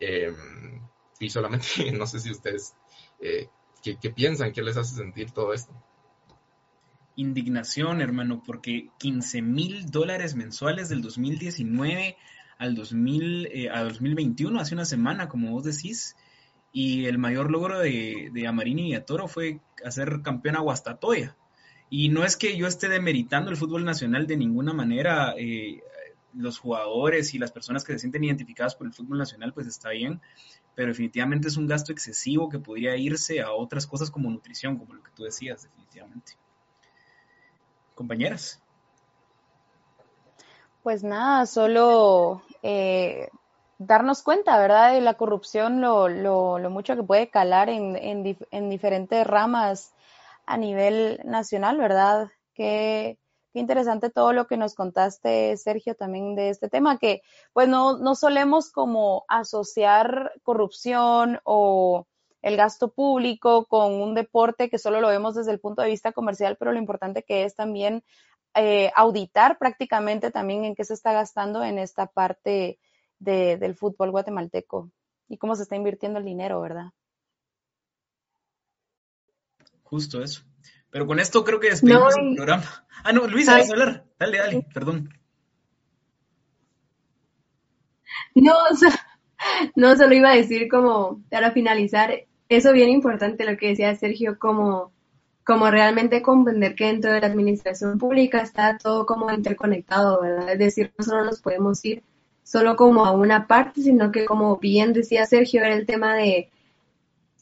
Em, y solamente no sé si ustedes, eh, ¿qué, piensan? ¿Qué les hace sentir todo esto? Indignación, hermano, porque 15 mil dólares mensuales del 2019 al 2000, eh, a 2021, hace una semana, como vos decís, y el mayor logro de, de Amarini y Atoro fue hacer campeón a Guastatoya. Y no es que yo esté demeritando el fútbol nacional de ninguna manera, eh, los jugadores y las personas que se sienten identificadas por el fútbol nacional, pues está bien, pero definitivamente es un gasto excesivo que podría irse a otras cosas como nutrición, como lo que tú decías, definitivamente. Compañeras. Pues nada, solo eh, darnos cuenta, ¿verdad?, de la corrupción, lo, lo, mucho que puede calar en, en, en diferentes ramas a nivel nacional, ¿verdad? Qué, qué interesante todo lo que nos contaste, Sergio, también de este tema, que pues no, no solemos como asociar corrupción o el gasto público con un deporte que solo lo vemos desde el punto de vista comercial, pero lo importante que es también eh, auditar prácticamente también en qué se está gastando en esta parte del fútbol guatemalteco y cómo se está invirtiendo el dinero, ¿verdad? Justo eso. Pero con esto creo que despedimos el programa. Ah, no, Luisa, vas a hablar. Dale, dale, perdón. No, no, solo iba a decir como para finalizar, eso bien importante lo que decía Sergio, como, como realmente comprender que dentro de la administración pública está todo como interconectado, ¿verdad? Es decir, no solo nos podemos ir solo como a una parte, sino que como bien decía Sergio, era el tema de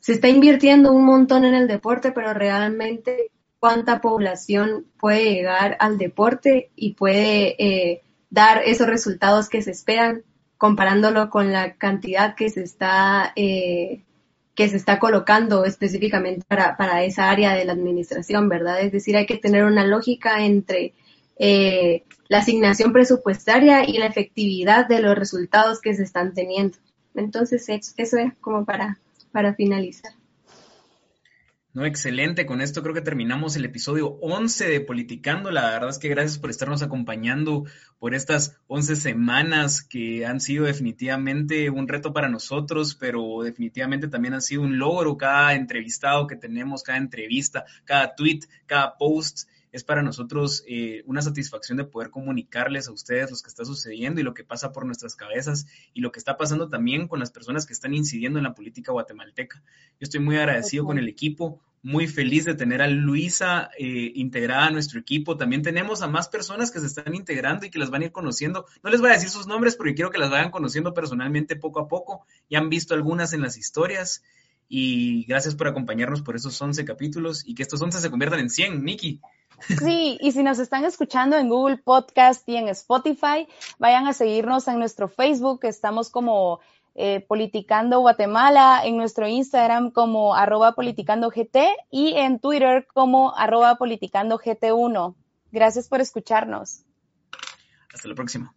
se está invirtiendo un montón en el deporte, pero realmente cuánta población puede llegar al deporte y puede eh, dar esos resultados que se esperan, comparándolo con la cantidad que se está eh, que se está colocando específicamente para, para, esa área de la administración, ¿verdad? Es decir, hay que tener una lógica entre eh, la asignación presupuestaria y la efectividad de los resultados que se están teniendo. Entonces, eso es como para, para finalizar. No, excelente. Con esto creo que terminamos el episodio 11 de Politicando. La verdad es que gracias por estarnos acompañando por estas 11 semanas que han sido definitivamente un reto para nosotros, pero definitivamente también han sido un logro cada entrevistado que tenemos, cada entrevista, cada tweet, cada post es para nosotros eh, una satisfacción de poder comunicarles a ustedes lo que está sucediendo y lo que pasa por nuestras cabezas y lo que está pasando también con las personas que están incidiendo en la política guatemalteca. Yo estoy muy agradecido con el equipo, muy feliz de tener a Luisa eh, integrada a nuestro equipo. También tenemos a más personas que se están integrando y que las van a ir conociendo. No les voy a decir sus nombres porque quiero que las vayan conociendo personalmente poco a poco. Ya han visto algunas en las historias. Y gracias por acompañarnos por esos 11 capítulos y que estos 11 se conviertan en 100, Nikki. Sí, y si nos están escuchando en Google Podcast y en Spotify, vayan a seguirnos en nuestro Facebook, estamos como eh, Politicando Guatemala, en nuestro Instagram como arroba politicandogT y en Twitter como arroba politicandogT1. Gracias por escucharnos. Hasta la próxima.